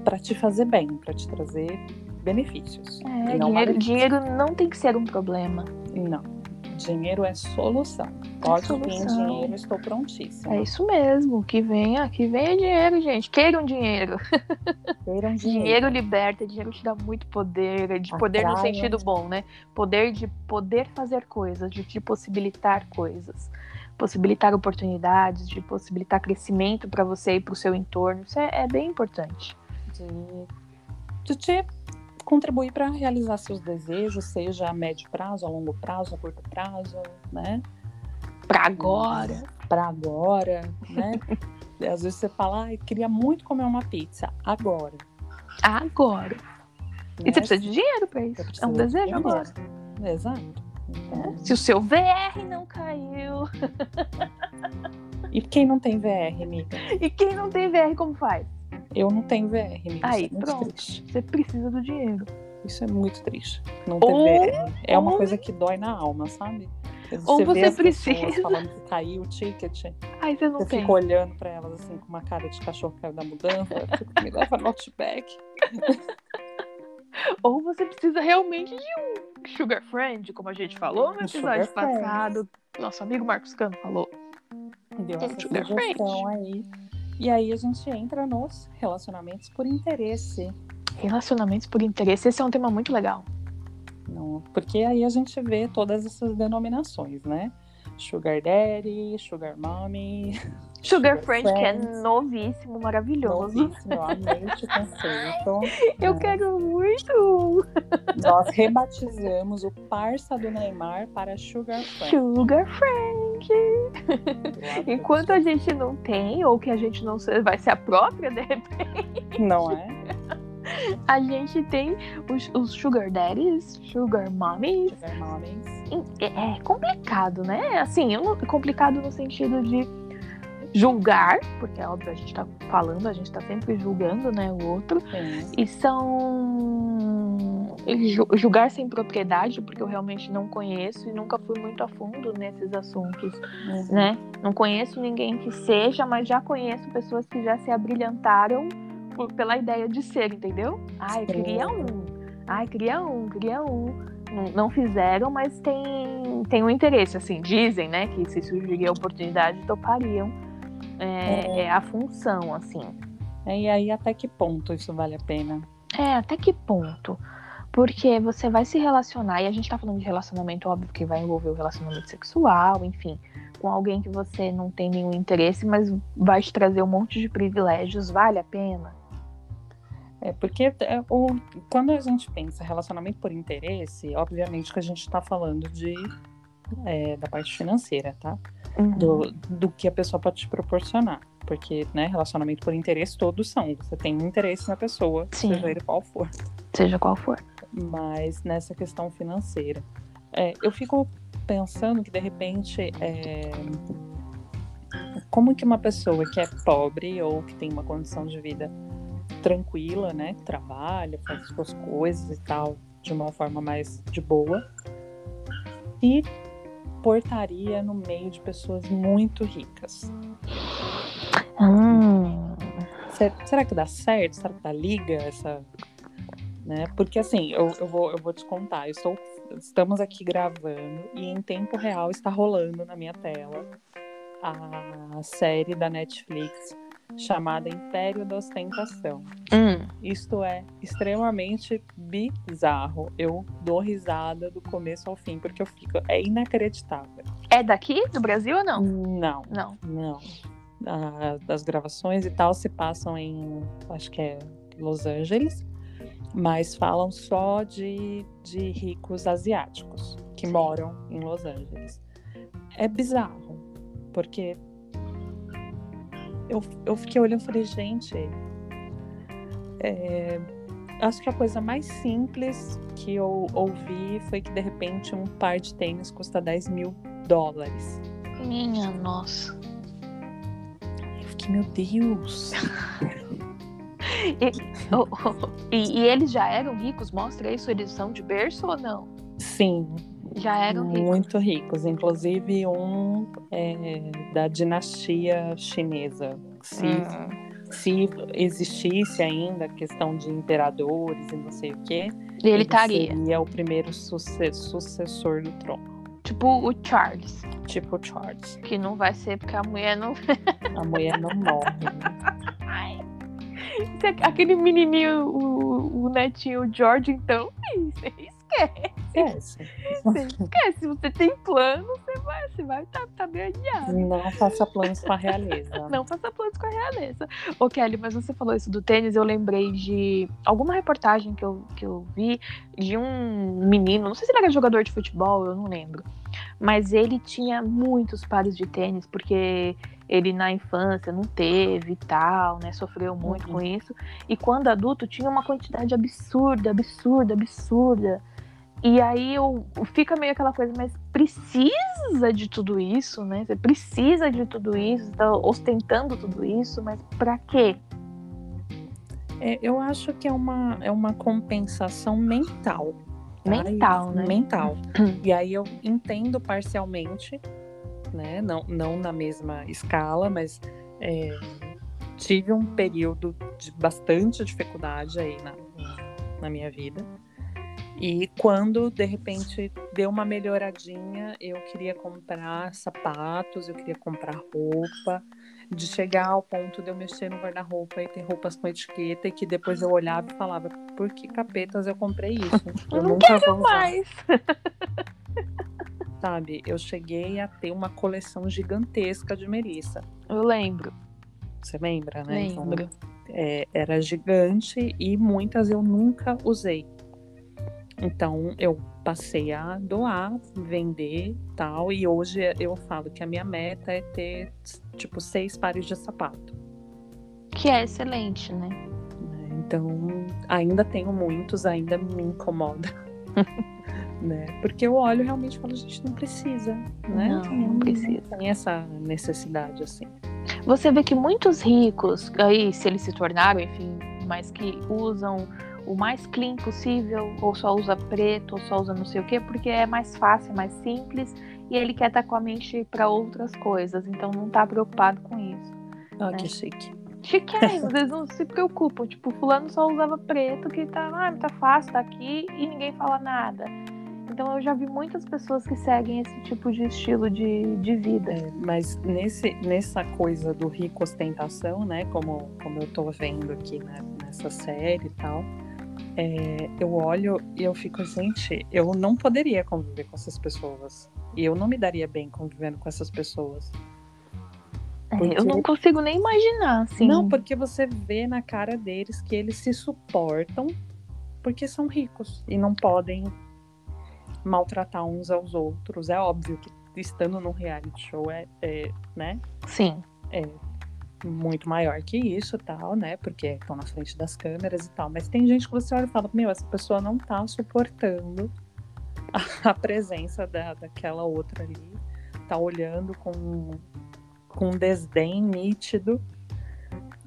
para te fazer bem, para te trazer benefícios. É, não dinheiro, dinheiro não tem que ser um problema. Não. Dinheiro é solução. Pode vir solução. dinheiro, estou prontíssima. É isso mesmo. Que venha, que venha dinheiro, gente. Queiram dinheiro. Queiram Dinheiro liberta, dinheiro te dá muito poder, de poder no sentido bom, né? Poder de poder fazer coisas, de te possibilitar coisas, possibilitar oportunidades, de possibilitar crescimento para você e para o seu entorno. Isso é, é bem importante. de, de te contribuir para realizar seus desejos, seja a médio prazo, a longo prazo, a curto prazo, né? Para agora. Para agora, né? Às vezes você fala, ai, queria muito comer uma pizza agora. Agora. E né? você precisa de dinheiro para isso. É um de desejo dinheiro. agora. Exato. Então, Se o seu VR não caiu. E quem não tem VR, amiga? E quem não tem VR, como faz? Eu não tenho VR, amiga. Aí, é pronto. triste. Você precisa do dinheiro. Isso é muito triste. Não ter Ou- VR. É uma ou- coisa que dói na alma, sabe? Ou você as pessoas precisa- falando que caiu o ticket, Aí você não você tem. fica olhando pra elas assim com uma cara de cachorro que caiu da mudança, me leva no Outback. Ou você precisa realmente de um sugar friend, como a gente falou no episódio sugar friend. passado. Nosso amigo Marcos Cano falou. Deu Um essa sugar sugestão aí. E aí a gente entra nos relacionamentos por interesse. Relacionamentos por interesse. Esse é um tema muito legal. Não, porque aí a gente vê todas essas denominações, né? Sugar Daddy, Sugar Mommy, Sugar, Sugar friend, que é friends. novíssimo, maravilhoso. novíssimo, eu amei esse conceito. Eu É. quero muito. Nós rebatizamos o parça do Neymar para Sugar Friend. Sugar friend. Enquanto a gente não tem, ou que a gente não vai ser a própria, de repente, Não é? a gente tem os, os sugar daddies, sugar mommies. Sugar Mommies. É é complicado, né? Assim, não- complicado no sentido de julgar, porque é óbvio, a gente tá falando, a gente tá sempre julgando, né, o outro. Sim. E são ju- julgar sem propriedade, porque eu realmente não conheço e nunca fui muito a fundo nesses assuntos, Uhum. né? Não conheço ninguém que seja, mas já conheço pessoas que já se abrilhantaram por- pela ideia de ser, entendeu? Ai, Sim. queria um. Ai, queria um, queria um. Não, não fizeram, mas tem, tem um interesse, assim, dizem, né, que se surgiria a oportunidade, topariam. É, é a função, assim. É, E aí, até que ponto isso vale a pena? É, até que ponto? Porque você vai se relacionar, e a gente tá falando de relacionamento, óbvio que vai envolver o relacionamento sexual, enfim, com alguém que você não tem nenhum interesse, mas vai te trazer um monte de privilégios, vale a pena? É porque é, o, quando a gente pensa relacionamento por interesse, obviamente que a gente está falando de é, da parte financeira, tá? Do, do que a pessoa pode te proporcionar. Porque, né, relacionamento por interesse todos são. Você tem um interesse na pessoa, Sim. seja ele qual for. Seja qual for. Mas nessa questão financeira. é, eu fico pensando que, de repente, é, como que uma pessoa que é pobre ou que tem uma condição de vida tranquila, né, que trabalha, faz as suas coisas e tal, de uma forma mais de boa, se portaria no meio de pessoas muito ricas. Hum, Se- Será que dá certo? Será que dá liga essa. Né? Porque assim, eu, eu, vou, eu vou te contar, eu estou, estamos aqui gravando e em tempo real está rolando na minha tela a série da Netflix chamada Império da Ostentação. hum. Isto é extremamente bizarro. Eu dou risada do começo ao fim, porque eu fico. É inacreditável. É daqui, do Brasil ou não? Não, Não. não. A- as gravações e tal se passam em, acho que é Los Angeles, mas falam só de, de ricos asiáticos que moram em Los Angeles. É bizarro, porque eu, eu fiquei olhando e falei, gente, é, acho que a coisa mais simples que eu ouvi foi que de repente um par de tênis custa 10 mil dólares. Minha nossa. Eu fiquei, meu Deus. E, oh, oh, e, e eles já eram ricos? Mostra isso, eles são de berço ou não? Sim, Já eram ricos. muito ricos. Inclusive um é, da dinastia chinesa. Se, Hum. se existisse ainda a questão de imperadores e não sei o quê, E ele estaria. seria o primeiro suce- sucessor do trono. Tipo o Charles. Tipo o Charles. Que não vai ser porque a mulher não. A mulher não morre. né? Ai. Aquele menininho, o, o netinho o George, então, você esquece. Esquece. Você esquece. Se você tem plano, você vai, você vai tá, tá bem adiado. Não faça planos com a realeza. Não faça planos com a realeza. Ô, Kelly, mas você falou isso do tênis, eu lembrei de alguma reportagem que eu, que eu vi de um menino, não sei se ele era jogador de futebol, eu não lembro. Mas ele tinha muitos pares de tênis, porque ele na infância não teve e tal, né? Sofreu muito Uhum. com isso. E quando adulto tinha uma quantidade absurda, absurda, absurda. E aí eu, fica meio aquela coisa, mas precisa de tudo isso, né? Você precisa de tudo isso, tá ostentando tudo isso, mas pra quê? É, eu acho que é uma, é uma compensação mental. tá? Mental, E- né? Mental. E aí eu entendo parcialmente, né? Não, não na mesma escala, mas é, tive um período de bastante dificuldade aí na, na minha vida. E quando de repente deu uma melhoradinha, eu queria comprar sapatos, eu queria comprar roupa, de chegar ao ponto de eu mexer no guarda-roupa e ter roupas com etiqueta e que depois eu olhava e falava, por que capetas eu comprei isso? Eu não nunca vou usar." Mas Sabe, eu cheguei a ter uma coleção gigantesca de Melissa. eu lembro, Você lembra, né? Então, lembro. é, era gigante e muitas eu nunca usei. Então eu passei a doar, vender tal. E hoje eu falo que a minha meta é ter tipo seis pares de sapato. Que é excelente, né? né? Então ainda tenho muitos, ainda me incomoda. né? Porque eu olho realmente e falo, gente, não precisa, né? Não, não precisa. Tem essa necessidade assim. Você vê que muitos ricos, aí se eles se tornaram, enfim, mas que usam o mais clean possível, ou só usa preto, ou só usa não sei o quê, porque é mais fácil, mais simples, e ele quer estar com a mente para outras coisas, então não tá preocupado com isso. Ah, É. que chique. Chiquérrimo, eles não se preocupam. Tipo, fulano só usava preto, que tá, ah, tá fácil, tá aqui, e ninguém fala nada. Então eu já vi muitas pessoas que seguem esse tipo de estilo de, de vida. É, mas nesse, nessa coisa do rico ostentação, né? Como, como eu tô vendo aqui né, nessa série e tal, é, eu olho e eu fico, gente, eu não poderia conviver com essas pessoas. E eu não me daria bem convivendo com essas pessoas. É, Porque- Eu não consigo nem imaginar, assim. Não, porque você vê na cara deles que eles se suportam porque são ricos e não podem maltratar uns aos outros. É óbvio que estando num reality show é, é, né, Sim. é muito maior que isso tal, né? Porque estão na frente das câmeras e tal. Mas tem gente que você olha e fala, meu, essa pessoa não tá suportando a, a presença da, daquela outra ali. Tá olhando com, com um desdém nítido,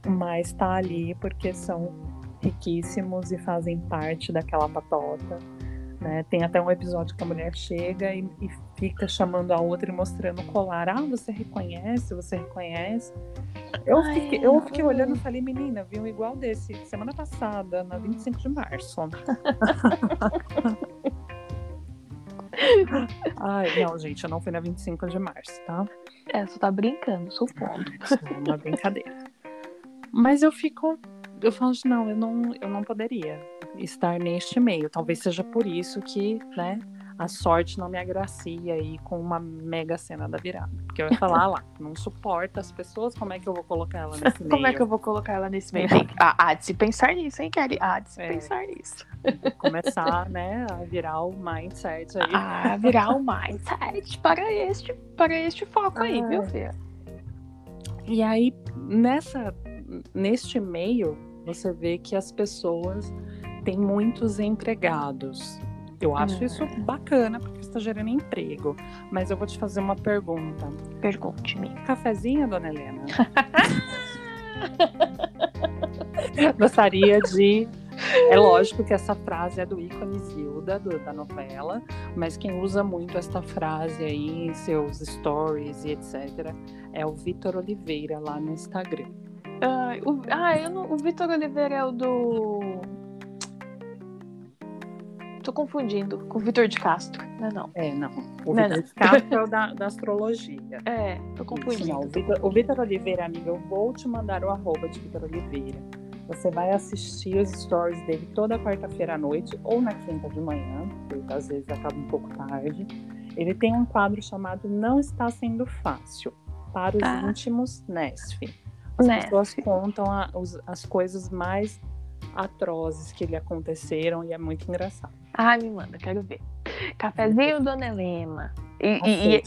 mas tá ali porque são riquíssimos e fazem parte daquela patota. Né? Tem até um episódio que a mulher chega e, e fica chamando a outra e mostrando o colar. Ah, você reconhece? Você reconhece? Eu Ai, fiquei, eu fiquei olhando e falei, menina, vi um igual desse semana passada, na 25 de março. Ai, não, gente, eu não fui na 25 de março, tá? É, só tá brincando, supondo. É uma brincadeira. Mas eu fico. Eu falo, assim, não, eu não, eu não poderia estar neste meio. Talvez seja por isso que, né, a sorte não me agracia aí com uma mega cena da virada. Porque eu ia falar, ah lá, não suporta as pessoas, como é que eu vou colocar ela nesse meio? Como é que eu vou colocar ela nesse meio? Tem que- Ah, há de se pensar nisso, hein, Kelly? Há de se É. pensar nisso. Começar, né, a virar o mindset aí. Ah, virar o mindset para este, para este foco aí, Ah. viu, filha? E aí, nessa, neste meio, você vê que as pessoas têm muitos empregados. Eu acho Hum. isso bacana, porque está gerando emprego. Mas eu vou te fazer uma pergunta. Pergunte-me. Cafezinho, dona Helena? Gostaria de. É lógico que essa frase é do ícone Zilda, do- da novela, mas quem usa muito essa frase aí em seus stories e etc. é o Vitor Oliveira lá no Instagram. Ai, o, ah, eu não, o Vitor Oliveira é o do. Tô confundindo com o Vitor de Castro, não é não? É, não. O Vitor de Castro é o da, da astrologia. É, tô confundindo. não. O Vitor- Oliveira, amiga, eu vou te mandar o arroba de Vitor Oliveira. Você vai assistir os stories dele toda quarta-feira à noite ou na quinta de manhã, porque às vezes acaba um pouco tarde. Ele tem um quadro chamado Não Está Sendo Fácil, para os Ah. íntimos Nesf. As Nesf. pessoas contam a- os- as coisas mais atrozes que lhe aconteceram e é muito engraçado. Ai, me manda, quero ver. Cafezinho, Dona Helena. E, e- e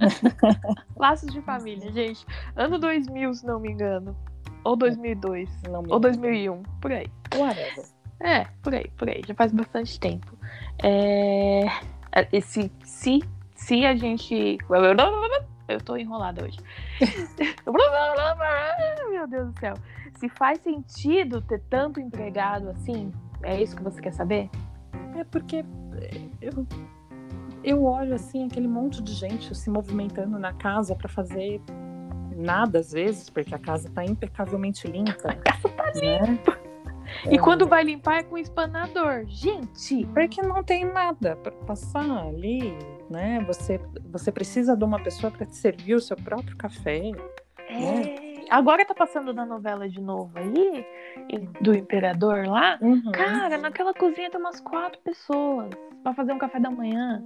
laços de família, gente. Ano 2000, se não me engano. Ou 2002. Não me Ou 2001, por aí. Whatever. É, por aí, por aí. Já faz bastante tempo. É... Esse, se, se a gente. Eu tô enrolada hoje. Meu Deus do céu. Se faz sentido ter tanto empregado assim, é isso que você quer saber? É porque é, eu, eu olho assim aquele monte de gente se movimentando na casa para fazer nada às vezes, porque a casa tá impecavelmente limpa. A casa tá né? E É, quando vai limpar é com espanador. Gente! Porque não tem nada para passar ali, né? Você, você precisa de uma pessoa para te servir o seu próprio café. É... Agora tá passando na novela de novo aí, do Imperador lá. Uhum. Cara, naquela cozinha tem umas quatro pessoas pra fazer um café da manhã.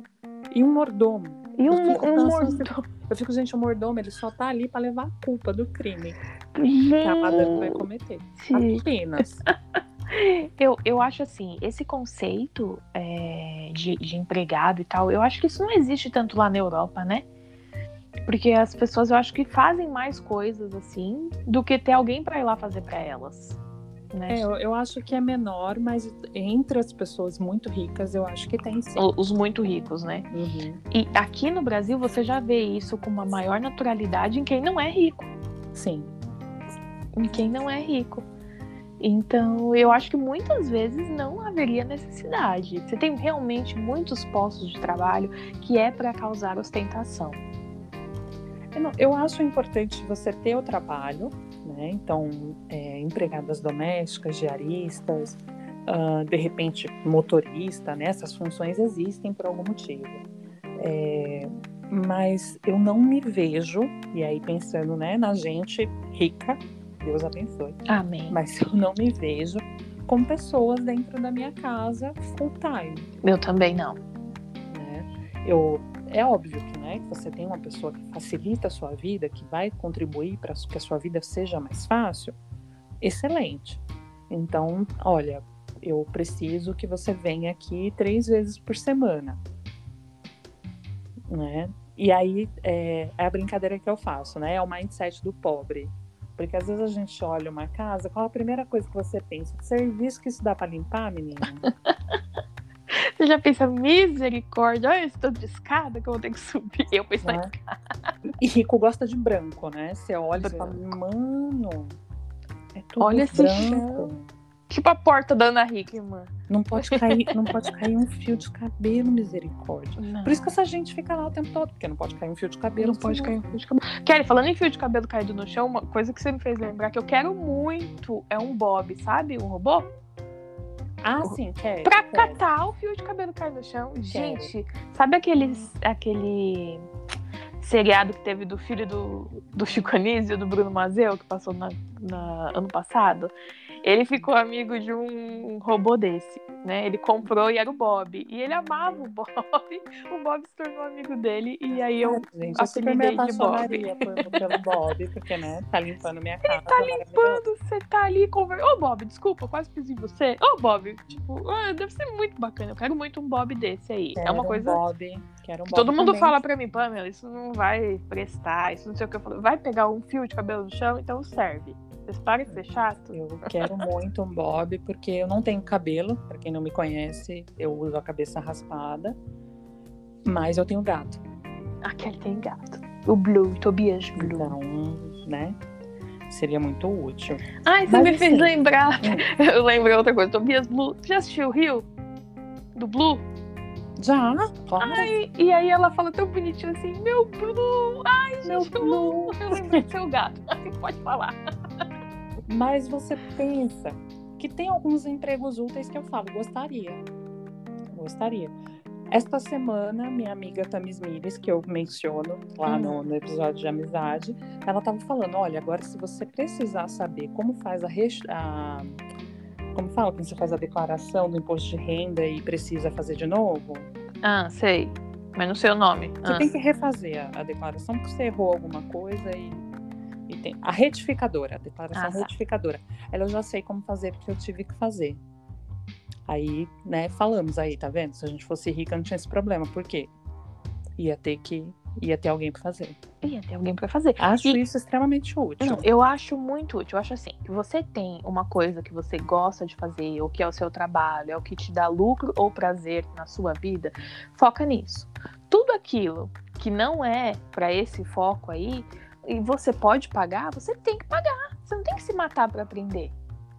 E um mordomo. E um, fico um pensando mordomo. Eu fico, gente, o mordomo ele só tá ali para levar a culpa do crime que a madame vai cometer. Gente, Apenas. eu, eu acho assim, esse conceito é, de, de empregado e tal, eu acho que isso não existe tanto lá na Europa, né? Porque as pessoas, eu acho que fazem mais coisas assim do que ter alguém pra ir lá fazer pra elas. Né? É, eu, eu acho que é menor, mas entre as pessoas muito ricas, eu acho que tem sim. Os muito ricos, né? Uhum. E aqui no Brasil você já vê isso com uma maior naturalidade em quem não é rico. Sim. Em quem não é rico. Então, eu acho que muitas vezes não haveria necessidade. Você tem realmente muitos postos de trabalho que é para causar ostentação. Eu, não- eu acho importante você ter o trabalho, né? Então, é, empregadas domésticas, diaristas, ah, de repente motorista, né? Essas funções existem por algum motivo. É, mas eu não me vejo, e aí pensando né, na gente rica, Deus abençoe, Amém. mas eu não me vejo com pessoas dentro da minha casa full time. Eu também não. né? Eu, é óbvio que, né, que você tem uma pessoa que facilita a sua vida, que vai contribuir para que a sua vida seja mais fácil, excelente. Então, olha, eu preciso que você venha aqui três vezes por semana, né? E aí é, é a brincadeira que eu faço, né? É o mindset do pobre. Porque às vezes a gente olha uma casa, qual a primeira coisa que você pensa? Serviço que isso dá para limpar, menina? Você já pensa, misericórdia, olha esse tanto de escada que eu vou ter que subir. Eu penso, Né? E rico gosta de branco, né? Você olha e fala, mano, é tudo Olha esse branco. tipo a porta da Ana Hickman. Não pode cair, não pode cair um fio de cabelo, misericórdia. Não. Por isso que essa gente fica lá o tempo todo, porque não pode cair um fio de cabelo. Não pode cair um fio de cabelo. Kelly, falando em fio de cabelo caído no chão, uma coisa que você me fez lembrar que eu quero muito é um Bob, sabe? Um robô? Ah, sim, quer. Pra quer. catar o fio de cabelo cair no chão. Gente, sabe aqueles, aquele seriado que teve do filho do, do Chico Anísio, do Bruno Mazeu, que passou na, na- ano passado? Ele ficou amigo de um robô desse, né? Ele comprou e era o Bob. E ele amava o Bob. O Bob se tornou amigo dele. E aí eu Ah, gente, eu apelidei de Bob. por, pelo Bob, porque, né, tá limpando minha casa. tá limpando, você tá ali conversando. Ô, Bob, desculpa, quase fiz em você. Ô, Bob, tipo, ah, deve ser muito bacana. Eu quero muito um Bob desse aí. é uma coisa. Um Bob, quero um Bob todo mundo também. fala pra mim, Pamela, isso não vai prestar, isso não sei o que eu falo. Vai pegar um fio de cabelo no chão, então serve. Vocês parem de ser chato. Eu quero muito um bob, porque eu não tenho cabelo. Pra quem não me conhece, eu uso a cabeça raspada. Mas eu tenho gato. Aquele tem gato. O Blue, Tobias Blue. Então, né? Seria muito útil. Ai, você Mas me fez assim, lembrar. Eu lembrei outra coisa. Tobias Blue. Já assistiu o Rio? Do Blue? Já, claro. Ai, e aí ela fala tão bonitinho assim, meu Blue. Ai, Meu gente, eu Blue. Eu lembrei do seu gato. Ai, Pode falar. Mas você pensa que tem alguns empregos úteis que eu falo, gostaria. Gostaria. Esta semana, minha amiga Tamis Mires, que eu menciono lá no, no episódio de amizade, ela estava falando: olha, agora se você precisar saber como faz a, a- Como fala quando você faz a declaração do imposto de renda e precisa fazer de novo? Ah, sei. Mas não sei o nome. Você Ah. tem que refazer a, a declaração porque você errou alguma coisa e, e tem. A retificadora, a declaração Ah, tá. retificadora. Ela eu já sei como fazer porque eu tive que fazer. Aí, né, falamos aí, tá vendo? Se a gente fosse rica, não tinha esse problema. Por quê? Ia ter que. Ia ter alguém para fazer. Ia ter alguém pra fazer. Acho E- isso extremamente útil. Não, eu acho muito útil. Eu acho assim, que você tem uma coisa que você gosta de fazer, ou que é o seu trabalho, é o que te dá lucro ou prazer na sua vida, foca nisso. Tudo aquilo que não é pra esse foco aí, e você pode pagar, você tem que pagar. Você não tem que se matar pra aprender,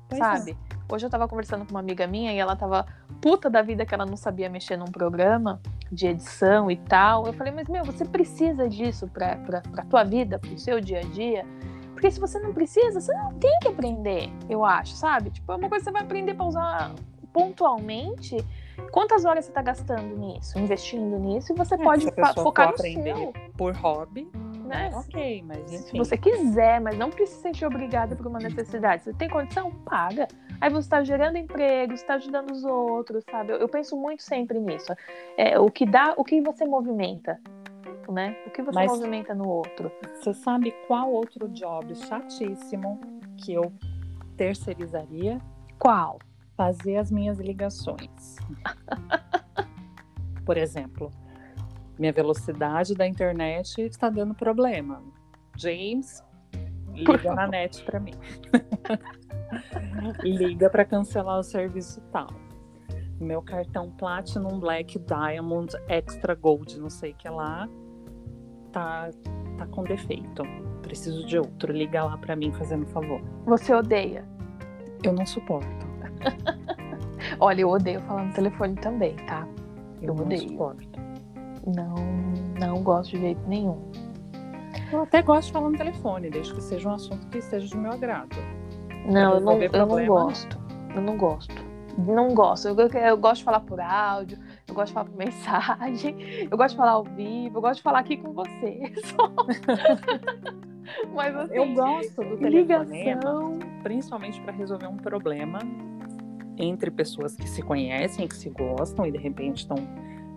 Pois sabe? Hoje eu tava conversando com uma amiga minha e ela tava puta da vida que ela não sabia mexer num programa de edição e tal. Eu falei, mas meu, você precisa disso pra, pra, pra tua vida, pro seu dia a dia. Porque se você não precisa, você não tem que aprender, eu acho, sabe? Tipo, é uma coisa que você vai aprender pra usar pontualmente. Quantas horas você tá gastando nisso, investindo nisso, e você É, pode focar no aprender seu, Por hobby, né? ok, mas Se enfim. você quiser, mas não precisa se sentir obrigada por uma necessidade. Você tem condição? Paga. Aí você está gerando emprego, está ajudando os outros, sabe? Eu, eu penso muito sempre nisso. É, o que dá, o que você movimenta, né? O que você Mas- movimenta no outro. Você sabe qual outro job chatíssimo que eu terceirizaria? Qual? fazer as minhas ligações. Por exemplo, minha velocidade da internet está dando problema. James, liga na net para mim. liga para cancelar o serviço tal. Meu cartão Platinum Black Diamond Extra Gold, não sei o que lá, tá, tá com defeito. Preciso de outro. Liga lá para mim, fazendo favor. Você odeia? Eu não suporto. Olha, eu odeio falar no telefone também, tá? Eu, Eu não odeio. suporto. Não, não gosto de jeito nenhum. Eu até gosto de falar no telefone, desde que seja um assunto que esteja de meu agrado. Não, eu não, eu não gosto. Eu não gosto. Não gosto. Eu, eu- eu gosto de falar por áudio, eu gosto de falar por mensagem, eu gosto de falar ao vivo, eu gosto de falar aqui com você. Mas assim, Eu gosto do telefonema, ligação. principalmente para resolver um problema entre pessoas que se conhecem, que se gostam e de repente estão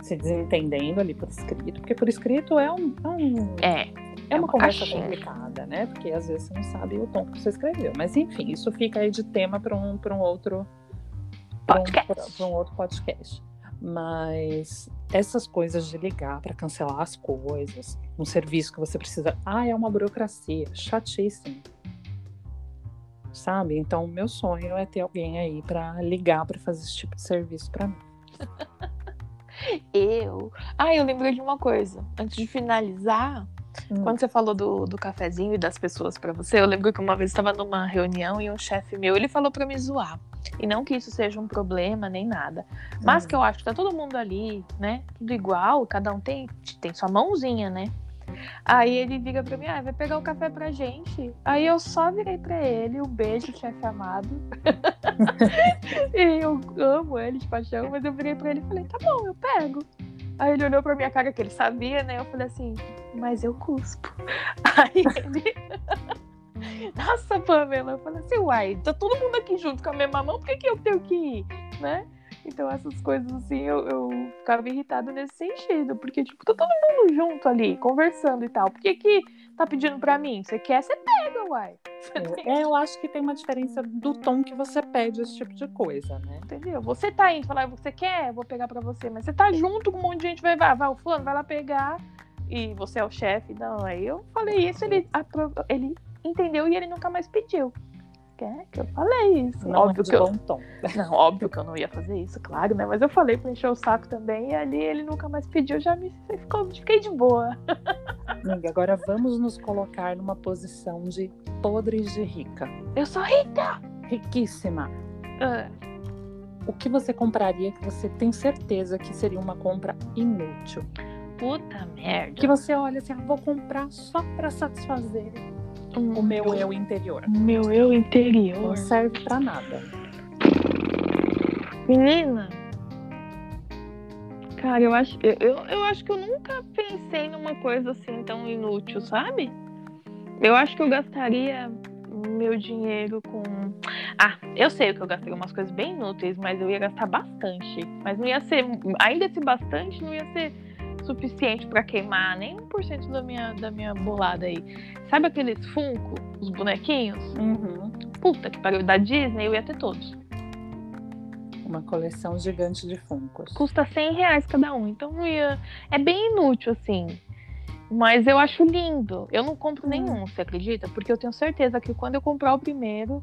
se desentendendo ali por escrito, porque por escrito é um, é um- É, é é uma uma conversa caixinha. complicada, né? Porque às vezes você não sabe o tom que você escreveu. Mas enfim, isso fica aí de tema para um, um outro pra um- Podcast. pra um outro podcast. Mas essas coisas de ligar para cancelar as coisas, um serviço que você precisa. Ah, é uma burocracia, chatíssimo. Sabe? Então, meu sonho é ter alguém aí para ligar para fazer esse tipo de serviço para mim. eu. Ah, eu lembrei de uma coisa. Antes de finalizar, Hum. quando você falou do, do cafezinho e das pessoas pra você, eu lembro que uma vez estava numa reunião e um chefe meu, ele falou pra me zoar. E não que isso seja um problema nem nada. Mas Hum. que eu acho que tá todo mundo ali, né? Tudo igual, cada um tem, tem sua mãozinha, né? Aí ele liga pra mim, ah, vai pegar o café pra gente. Aí eu só virei pra ele, um beijo, chefe amado. e eu amo ele de paixão, mas eu virei pra ele e falei, tá bom, eu pego. Aí ele olhou pra minha cara que ele sabia, né? Eu falei assim, mas eu cuspo. Aí ele. Nossa, Pamela, eu falei assim, uai, tá todo mundo aqui junto com a mesma mão, por que, que eu tenho que ir? Né? Então essas coisas assim, eu, eu ficava irritada nesse sentido, porque, tipo, tá todo mundo junto ali, conversando e tal. Por que, que tá pedindo pra mim? Você quer, você pega, uai. Você tem- É, eu acho que tem uma diferença do tom que você pede esse tipo de coisa, né? Entendeu? Você tá indo falar, você quer, vou pegar pra você, mas você tá junto com um monte de gente, vai, vai, vai, o fulano vai lá pegar, e você é o chefe, não. Aí eu falei isso, ele, ele entendeu e ele nunca mais pediu. Quer que eu falei isso. Não óbvio é que eu... bom tom. Não, óbvio que eu não ia fazer isso, claro, né? Mas eu falei pra encher o saco também e ali ele nunca mais pediu, já me ficou, fiquei de boa. Amiga, agora vamos nos colocar numa posição de podres de rica. Eu sou rica! Riquíssima. Ah, O que você compraria que você tem certeza que seria uma compra inútil? puta merda. Que você olha assim, ah, vou comprar só para satisfazer Hum, o meu eu interior. Meu eu interior. Não serve para nada. Menina. Cara, eu acho, eu, eu, eu acho que eu nunca pensei numa coisa assim tão inútil, sabe? Eu acho que eu gastaria meu dinheiro com. Ah, eu sei que eu gastaria umas coisas bem inúteis, mas eu ia gastar bastante. Mas não ia ser. Ainda esse bastante não ia ser suficiente pra queimar nem 1% da minha, da minha bolada aí. Sabe aqueles Funko, os bonequinhos? Uhum. Puta que pariu, da Disney eu ia ter todos. Uma coleção gigante de funcos. custa 100 reais cada um. Então ia. É bem inútil, assim. Mas eu acho lindo. Eu não compro nenhum, você acredita? Porque eu tenho certeza que quando eu comprar o primeiro.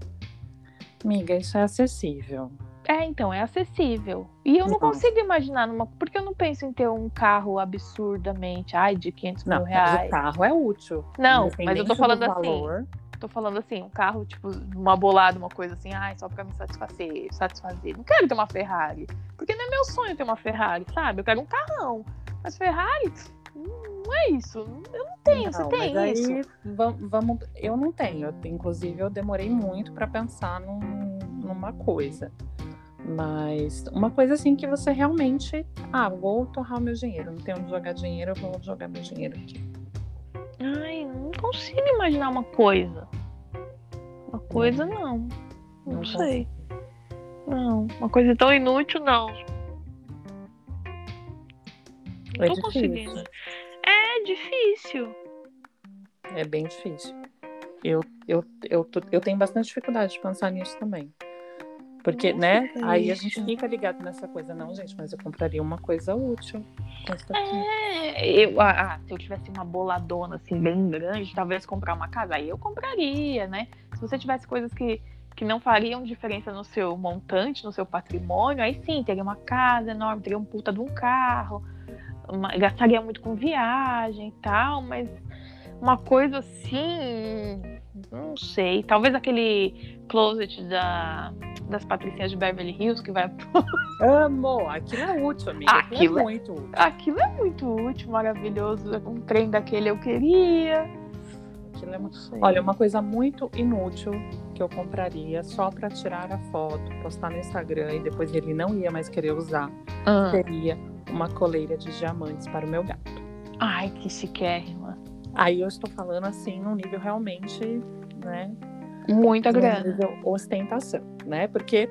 Amiga, isso é acessível. É, então, é acessível. E eu não Uhum. consigo imaginar numa. Porque eu não penso em ter um carro absurdamente. Ai, de 500 Não, mil mas o reais. carro é útil. Não, mas eu tô do falando assim. Tô falando assim, um carro, tipo, uma bolada, uma coisa assim, ai, só pra me satisfazer, satisfazer. Não quero ter uma Ferrari. Porque não é meu sonho ter uma Ferrari, sabe? Eu quero um carrão. Mas Ferrari, não é isso. Eu não tenho, você Não, tem mas aí, isso. va- vamos, eu não tenho. Inclusive, eu demorei muito para pensar num- numa coisa. Mas uma coisa assim que você realmente. Ah, vou torrar o meu dinheiro. Não tenho onde jogar dinheiro, eu vou jogar meu dinheiro aqui. Ai, não consigo imaginar uma coisa. Uma coisa, não. Não, Não sei. Não, uma coisa tão inútil, não. Não É tô difícil. conseguindo. É difícil. É bem difícil. Eu, eu, eu, eu tenho bastante dificuldade de pensar nisso também. Porque, Nossa, né? Aí a gente fica ligado nessa coisa. Não, gente, mas eu compraria uma coisa útil. É, eu, ah, ah, se eu tivesse uma boladona assim, bem grande, talvez comprar uma casa, aí eu compraria, né? Se você tivesse coisas que, que não fariam diferença no seu montante, no seu patrimônio, aí sim, teria uma casa enorme, teria um puta de um carro, uma- gastaria muito com viagem e tal, mas uma coisa assim, não sei, talvez aquele closet da, das patricinhas de Beverly Hills que vai Amo! Aquilo é útil, amiga. Aquilo, Aquilo é é- muito útil. Aquilo é muito útil, maravilhoso. Um trem daquele eu queria. Aquilo é muito... Olha, uma coisa muito inútil que eu compraria só para tirar a foto, postar no Instagram e depois ele não ia mais querer usar, Ah. seria uma coleira de diamantes para o meu gato. Ai, que chiquérrima. Aí eu estou falando assim num nível realmente, né? Muita grana. nível ostentação, né? Porque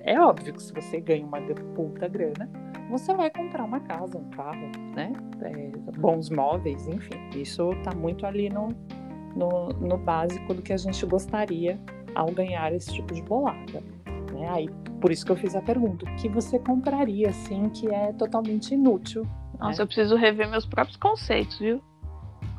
é óbvio que se você ganha uma puta grana, você vai comprar uma casa, um carro, né? É, bons móveis, enfim. Isso tá muito ali no, no, no básico do que a gente gostaria ao ganhar esse tipo de bolada. Né? Aí, por isso que eu fiz a pergunta: o que você compraria, assim, que é totalmente inútil? Nossa, eu preciso rever meus próprios conceitos, viu?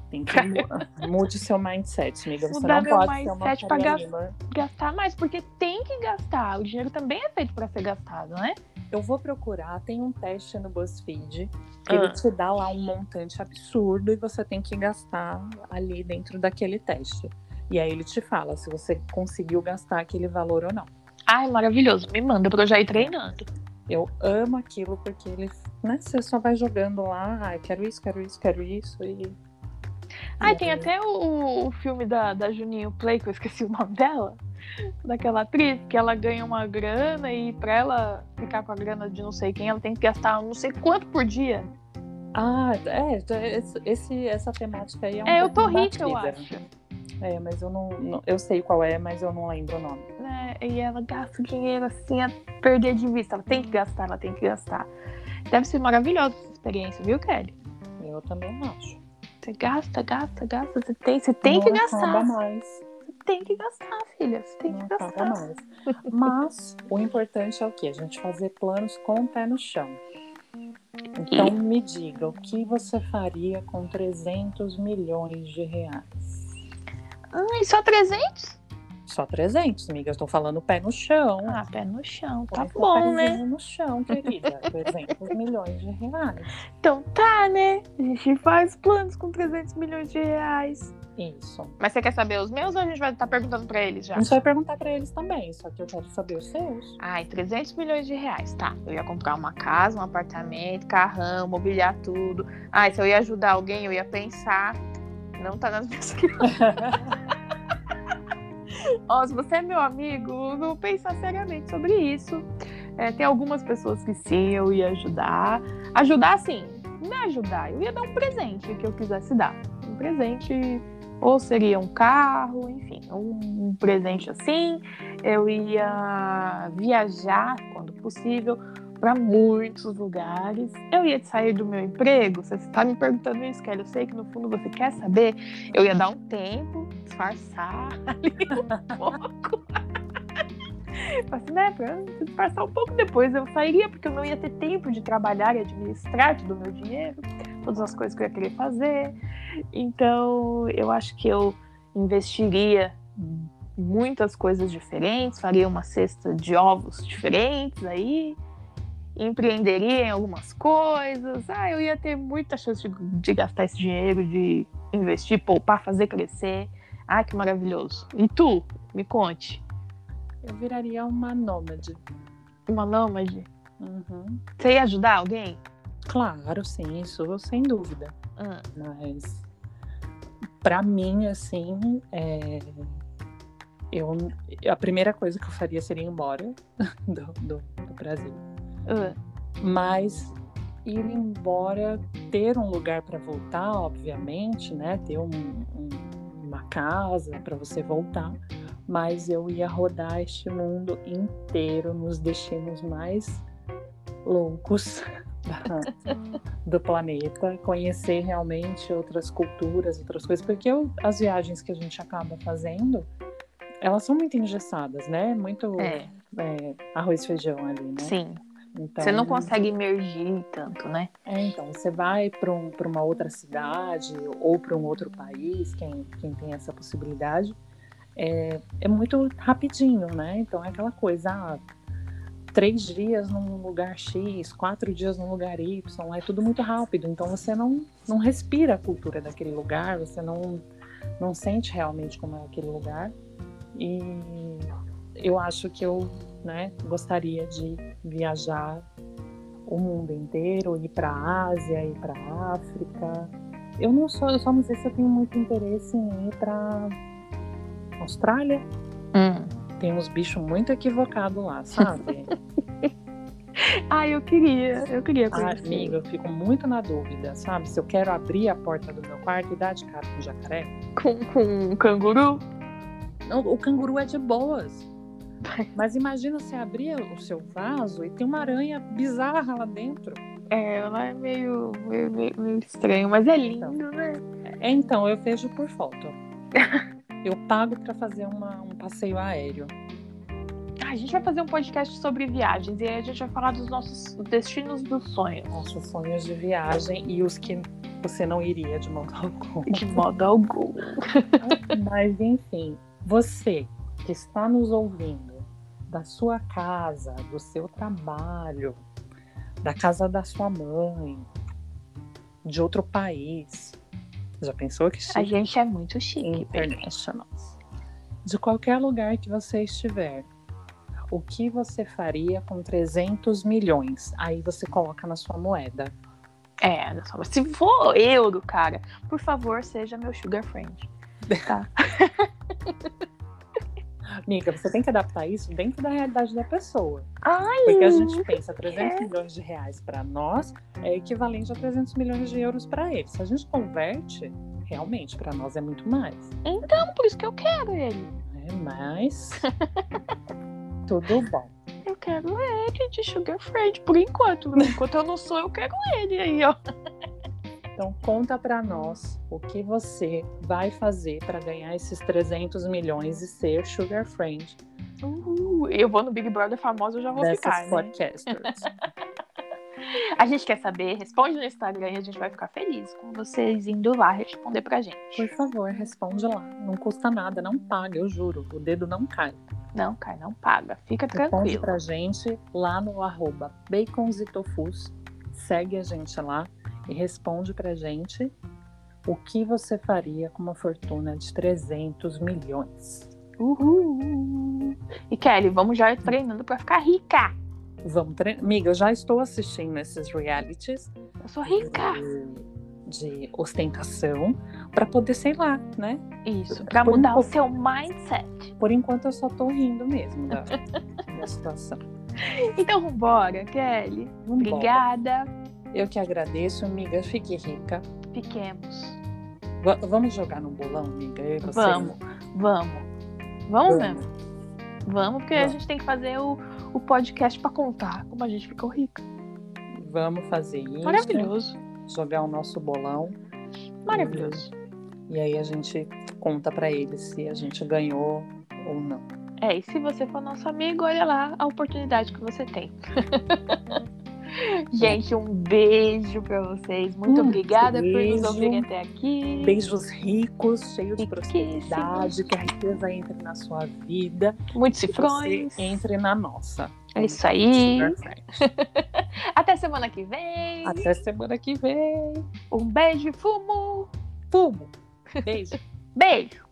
Tem que mu- mude seu mindset, amiga. Você Mudar não meu pode ser uma mindset pra. Gastar mais, porque tem que gastar. O dinheiro também é feito pra ser gastado, né? Eu vou procurar, tem um teste no BuzzFeed. que Ah. Ele te dá lá um montante absurdo e você tem que gastar ali dentro daquele teste. E aí ele te fala se você conseguiu gastar aquele valor ou não. Ai, maravilhoso. Me manda pra eu já ir treinando. Eu amo aquilo porque ele, né, você só vai jogando lá, ai, quero isso, quero isso, quero isso e Ai, tem até o, o filme da, da Juninho Play, que eu esqueci o nome dela. Daquela atriz, que ela ganha uma grana e pra ela ficar com a grana de não sei quem, ela tem que gastar não sei quanto por dia. Ah, é, esse- esse, essa temática aí é um É, eu tô rica, eu batida. acho. É, mas eu não, não- eu sei qual é, mas eu não lembro o nome. né? E ela gasta o dinheiro assim a perder de vista. Ela tem que gastar, ela tem que gastar. Deve ser maravilhosa essa experiência, viu, Kelly? Eu também acho. Você gasta, gasta, gasta. Você tem, você tem Não que gastar. mais. Você tem que gastar, filha. Você tem não que gastar. mais. Mas o importante é o quê? A gente fazer planos com o pé no chão. Então me diga, o que você faria com 300 milhões de reais? Ai, só 300? Só 300, amiga. Eu estou falando pé no chão. Ah, pé no chão. Tá bom, né? no chão, querida. 300 milhões de reais. Então tá, né? A gente faz planos com 300 milhões de reais. Isso. Mas você quer saber os meus ou a gente vai estar perguntando pra eles já? A gente vai perguntar pra eles também, só que eu quero saber os seus. Ai, 300 milhões de reais, tá. Eu ia comprar uma casa, um apartamento, carrão, mobiliar tudo. Ai, se eu ia ajudar alguém, eu ia pensar. Não tá nas minhas Ó, se você é meu amigo, vou pensar seriamente sobre isso. É, tem algumas pessoas que sim, eu ia ajudar. Ajudar, assim, me ajudar. Eu ia dar um presente que eu quisesse dar. Um presente, ou seria um carro, enfim, um presente assim. Eu ia viajar, quando possível, para muitos lugares. Eu ia sair do meu emprego. Você está me perguntando isso, Kelly. Eu sei que no fundo você quer saber. Eu ia dar um tempo, disfarçar ali um pouco. Assim, né, pra disfarçar um pouco depois eu sairia, porque eu não ia ter tempo de trabalhar e administrar todo o meu dinheiro, todas as coisas que eu ia querer fazer. Então, eu acho que eu investiria muitas coisas diferentes, faria uma cesta de ovos diferentes aí, empreenderia em algumas coisas. Ah, eu ia ter muita chance de, de gastar esse dinheiro, de investir, poupar, fazer crescer. Ah, que maravilhoso. E tu? Me conte. Eu viraria uma nômade. Uma nômade? Uhum. Você ia ajudar alguém? Claro, sim, isso sem dúvida. Hum. Mas pra mim, assim, é, eu, a primeira coisa que eu faria seria ir embora do, do, do Brasil. Ah, Mas ir embora, ter um lugar para voltar, obviamente, né? Ter um- um- uma casa para você voltar. Mas eu ia rodar este mundo inteiro nos destinos mais loucos da- do planeta, conhecer realmente outras culturas, outras coisas, porque eu- as viagens que a gente acaba fazendo, elas são muito engessadas, né? Muito é, é, arroz e feijão ali, né? sim. Então, Você não consegue emergir tanto, né? É, então, você vai para um, uma outra cidade ou para um outro país, quem, quem tem essa possibilidade, é, é muito rapidinho, né? Então é aquela coisa, ah, três dias num lugar X, quatro dias num lugar Y, é tudo muito rápido. Então você não, não respira a cultura daquele lugar, você não, não sente realmente como é aquele lugar. E eu acho que eu né, gostaria de viajar o mundo inteiro, ir para a Ásia, ir para a África. Eu não sou, eu só não sei se eu tenho muito interesse em ir para Austrália. Hum. Tem uns bichos muito equivocados lá, sabe? Ah, eu queria, eu queria ah, conhecer. amiga, eu fico muito na dúvida, sabe? Se eu quero abrir a porta do meu quarto e dar de cara com jacaré. Com, com um canguru? Não, o canguru é de boas. Mas imagina você abrir o seu vaso e tem uma aranha bizarra lá dentro. É, ela é meio, meio, meio- estranho, mas é lindo, Então. né? É, então, eu vejo por foto. Eu pago para fazer uma- um passeio aéreo. Ah, a gente vai fazer um podcast sobre viagens e aí a gente vai falar dos nossos destinos dos sonhos. Nossos sonhos de viagem e os que você não iria de modo algum. De modo algum. Mas enfim, você que está nos ouvindo da sua casa, do seu trabalho, da casa da sua mãe, de outro país. Já pensou que A chique? gente é muito chique. International. De qualquer lugar que você estiver, o que você faria com 300 milhões? Aí você coloca na sua moeda. É, se for euro, cara, por favor, seja meu sugar friend. Tá? Amiga, você tem que adaptar isso dentro da realidade da pessoa. Ai, Porque a gente pensa 300 é. milhões de reais para nós é equivalente a 300 milhões de euros para eles. Se a gente converte, realmente para nós é muito mais. então, por isso que eu quero ele. É, mas tudo bom. Eu quero ele de sugar friend, por enquanto. Enquanto eu não sou, eu quero ele aí, ó. Então conta para nós o que você vai fazer para ganhar esses 300 milhões e ser sugar friend Uh, eu vou no Big Brother famoso, eu já vou dessas ficar, né? podcasters. A gente quer saber, responde no Instagram e a gente vai ficar feliz com vocês indo lá responder pra gente. Por favor, responde lá. Não custa nada, não paga, eu juro. O dedo não cai. Não, cai, não paga. Fica Responde tranquilo. pra gente lá no arroba bacons e tofus. Segue a gente lá e responde pra gente o que você faria com uma fortuna de 300 milhões. Uhul. E Kelly, vamos já treinando pra ficar rica. Vamos treinar. Amiga, eu já estou assistindo esses realities Eu sou rica. de, de ostentação para poder, sei lá, né? Isso, um mudar o seu mindset. Por enquanto eu só tô rindo mesmo da, da situação. Então, vambora, Kelly. Vambora. Obrigada. Eu que agradeço, amiga. Fique rica. Fiquemos. Va- vamos jogar no bolão, amiga? E? Vamos, vamos. Vamos mesmo. Vamos, porque a Vamos. gente tem que fazer o, o podcast pra contar como a gente ficou rica. Vamos fazer isso. Maravilhoso. Jogar o nosso bolão. Maravilhoso. E aí a gente conta pra eles se a gente ganhou ou não. É, e se você for nosso amigo, olha lá a oportunidade que você tem. Gente, um beijo pra vocês. Muito Um obrigada por nos beijo. ouvirem até aqui. Beijos ricos, cheios de prosperidade, que a riqueza entre na sua vida Muitos cifrões. entre na nossa. É isso aí. Até semana que vem. Até semana que vem. Um beijo e fumo. Fumo. Beijo. Beijo.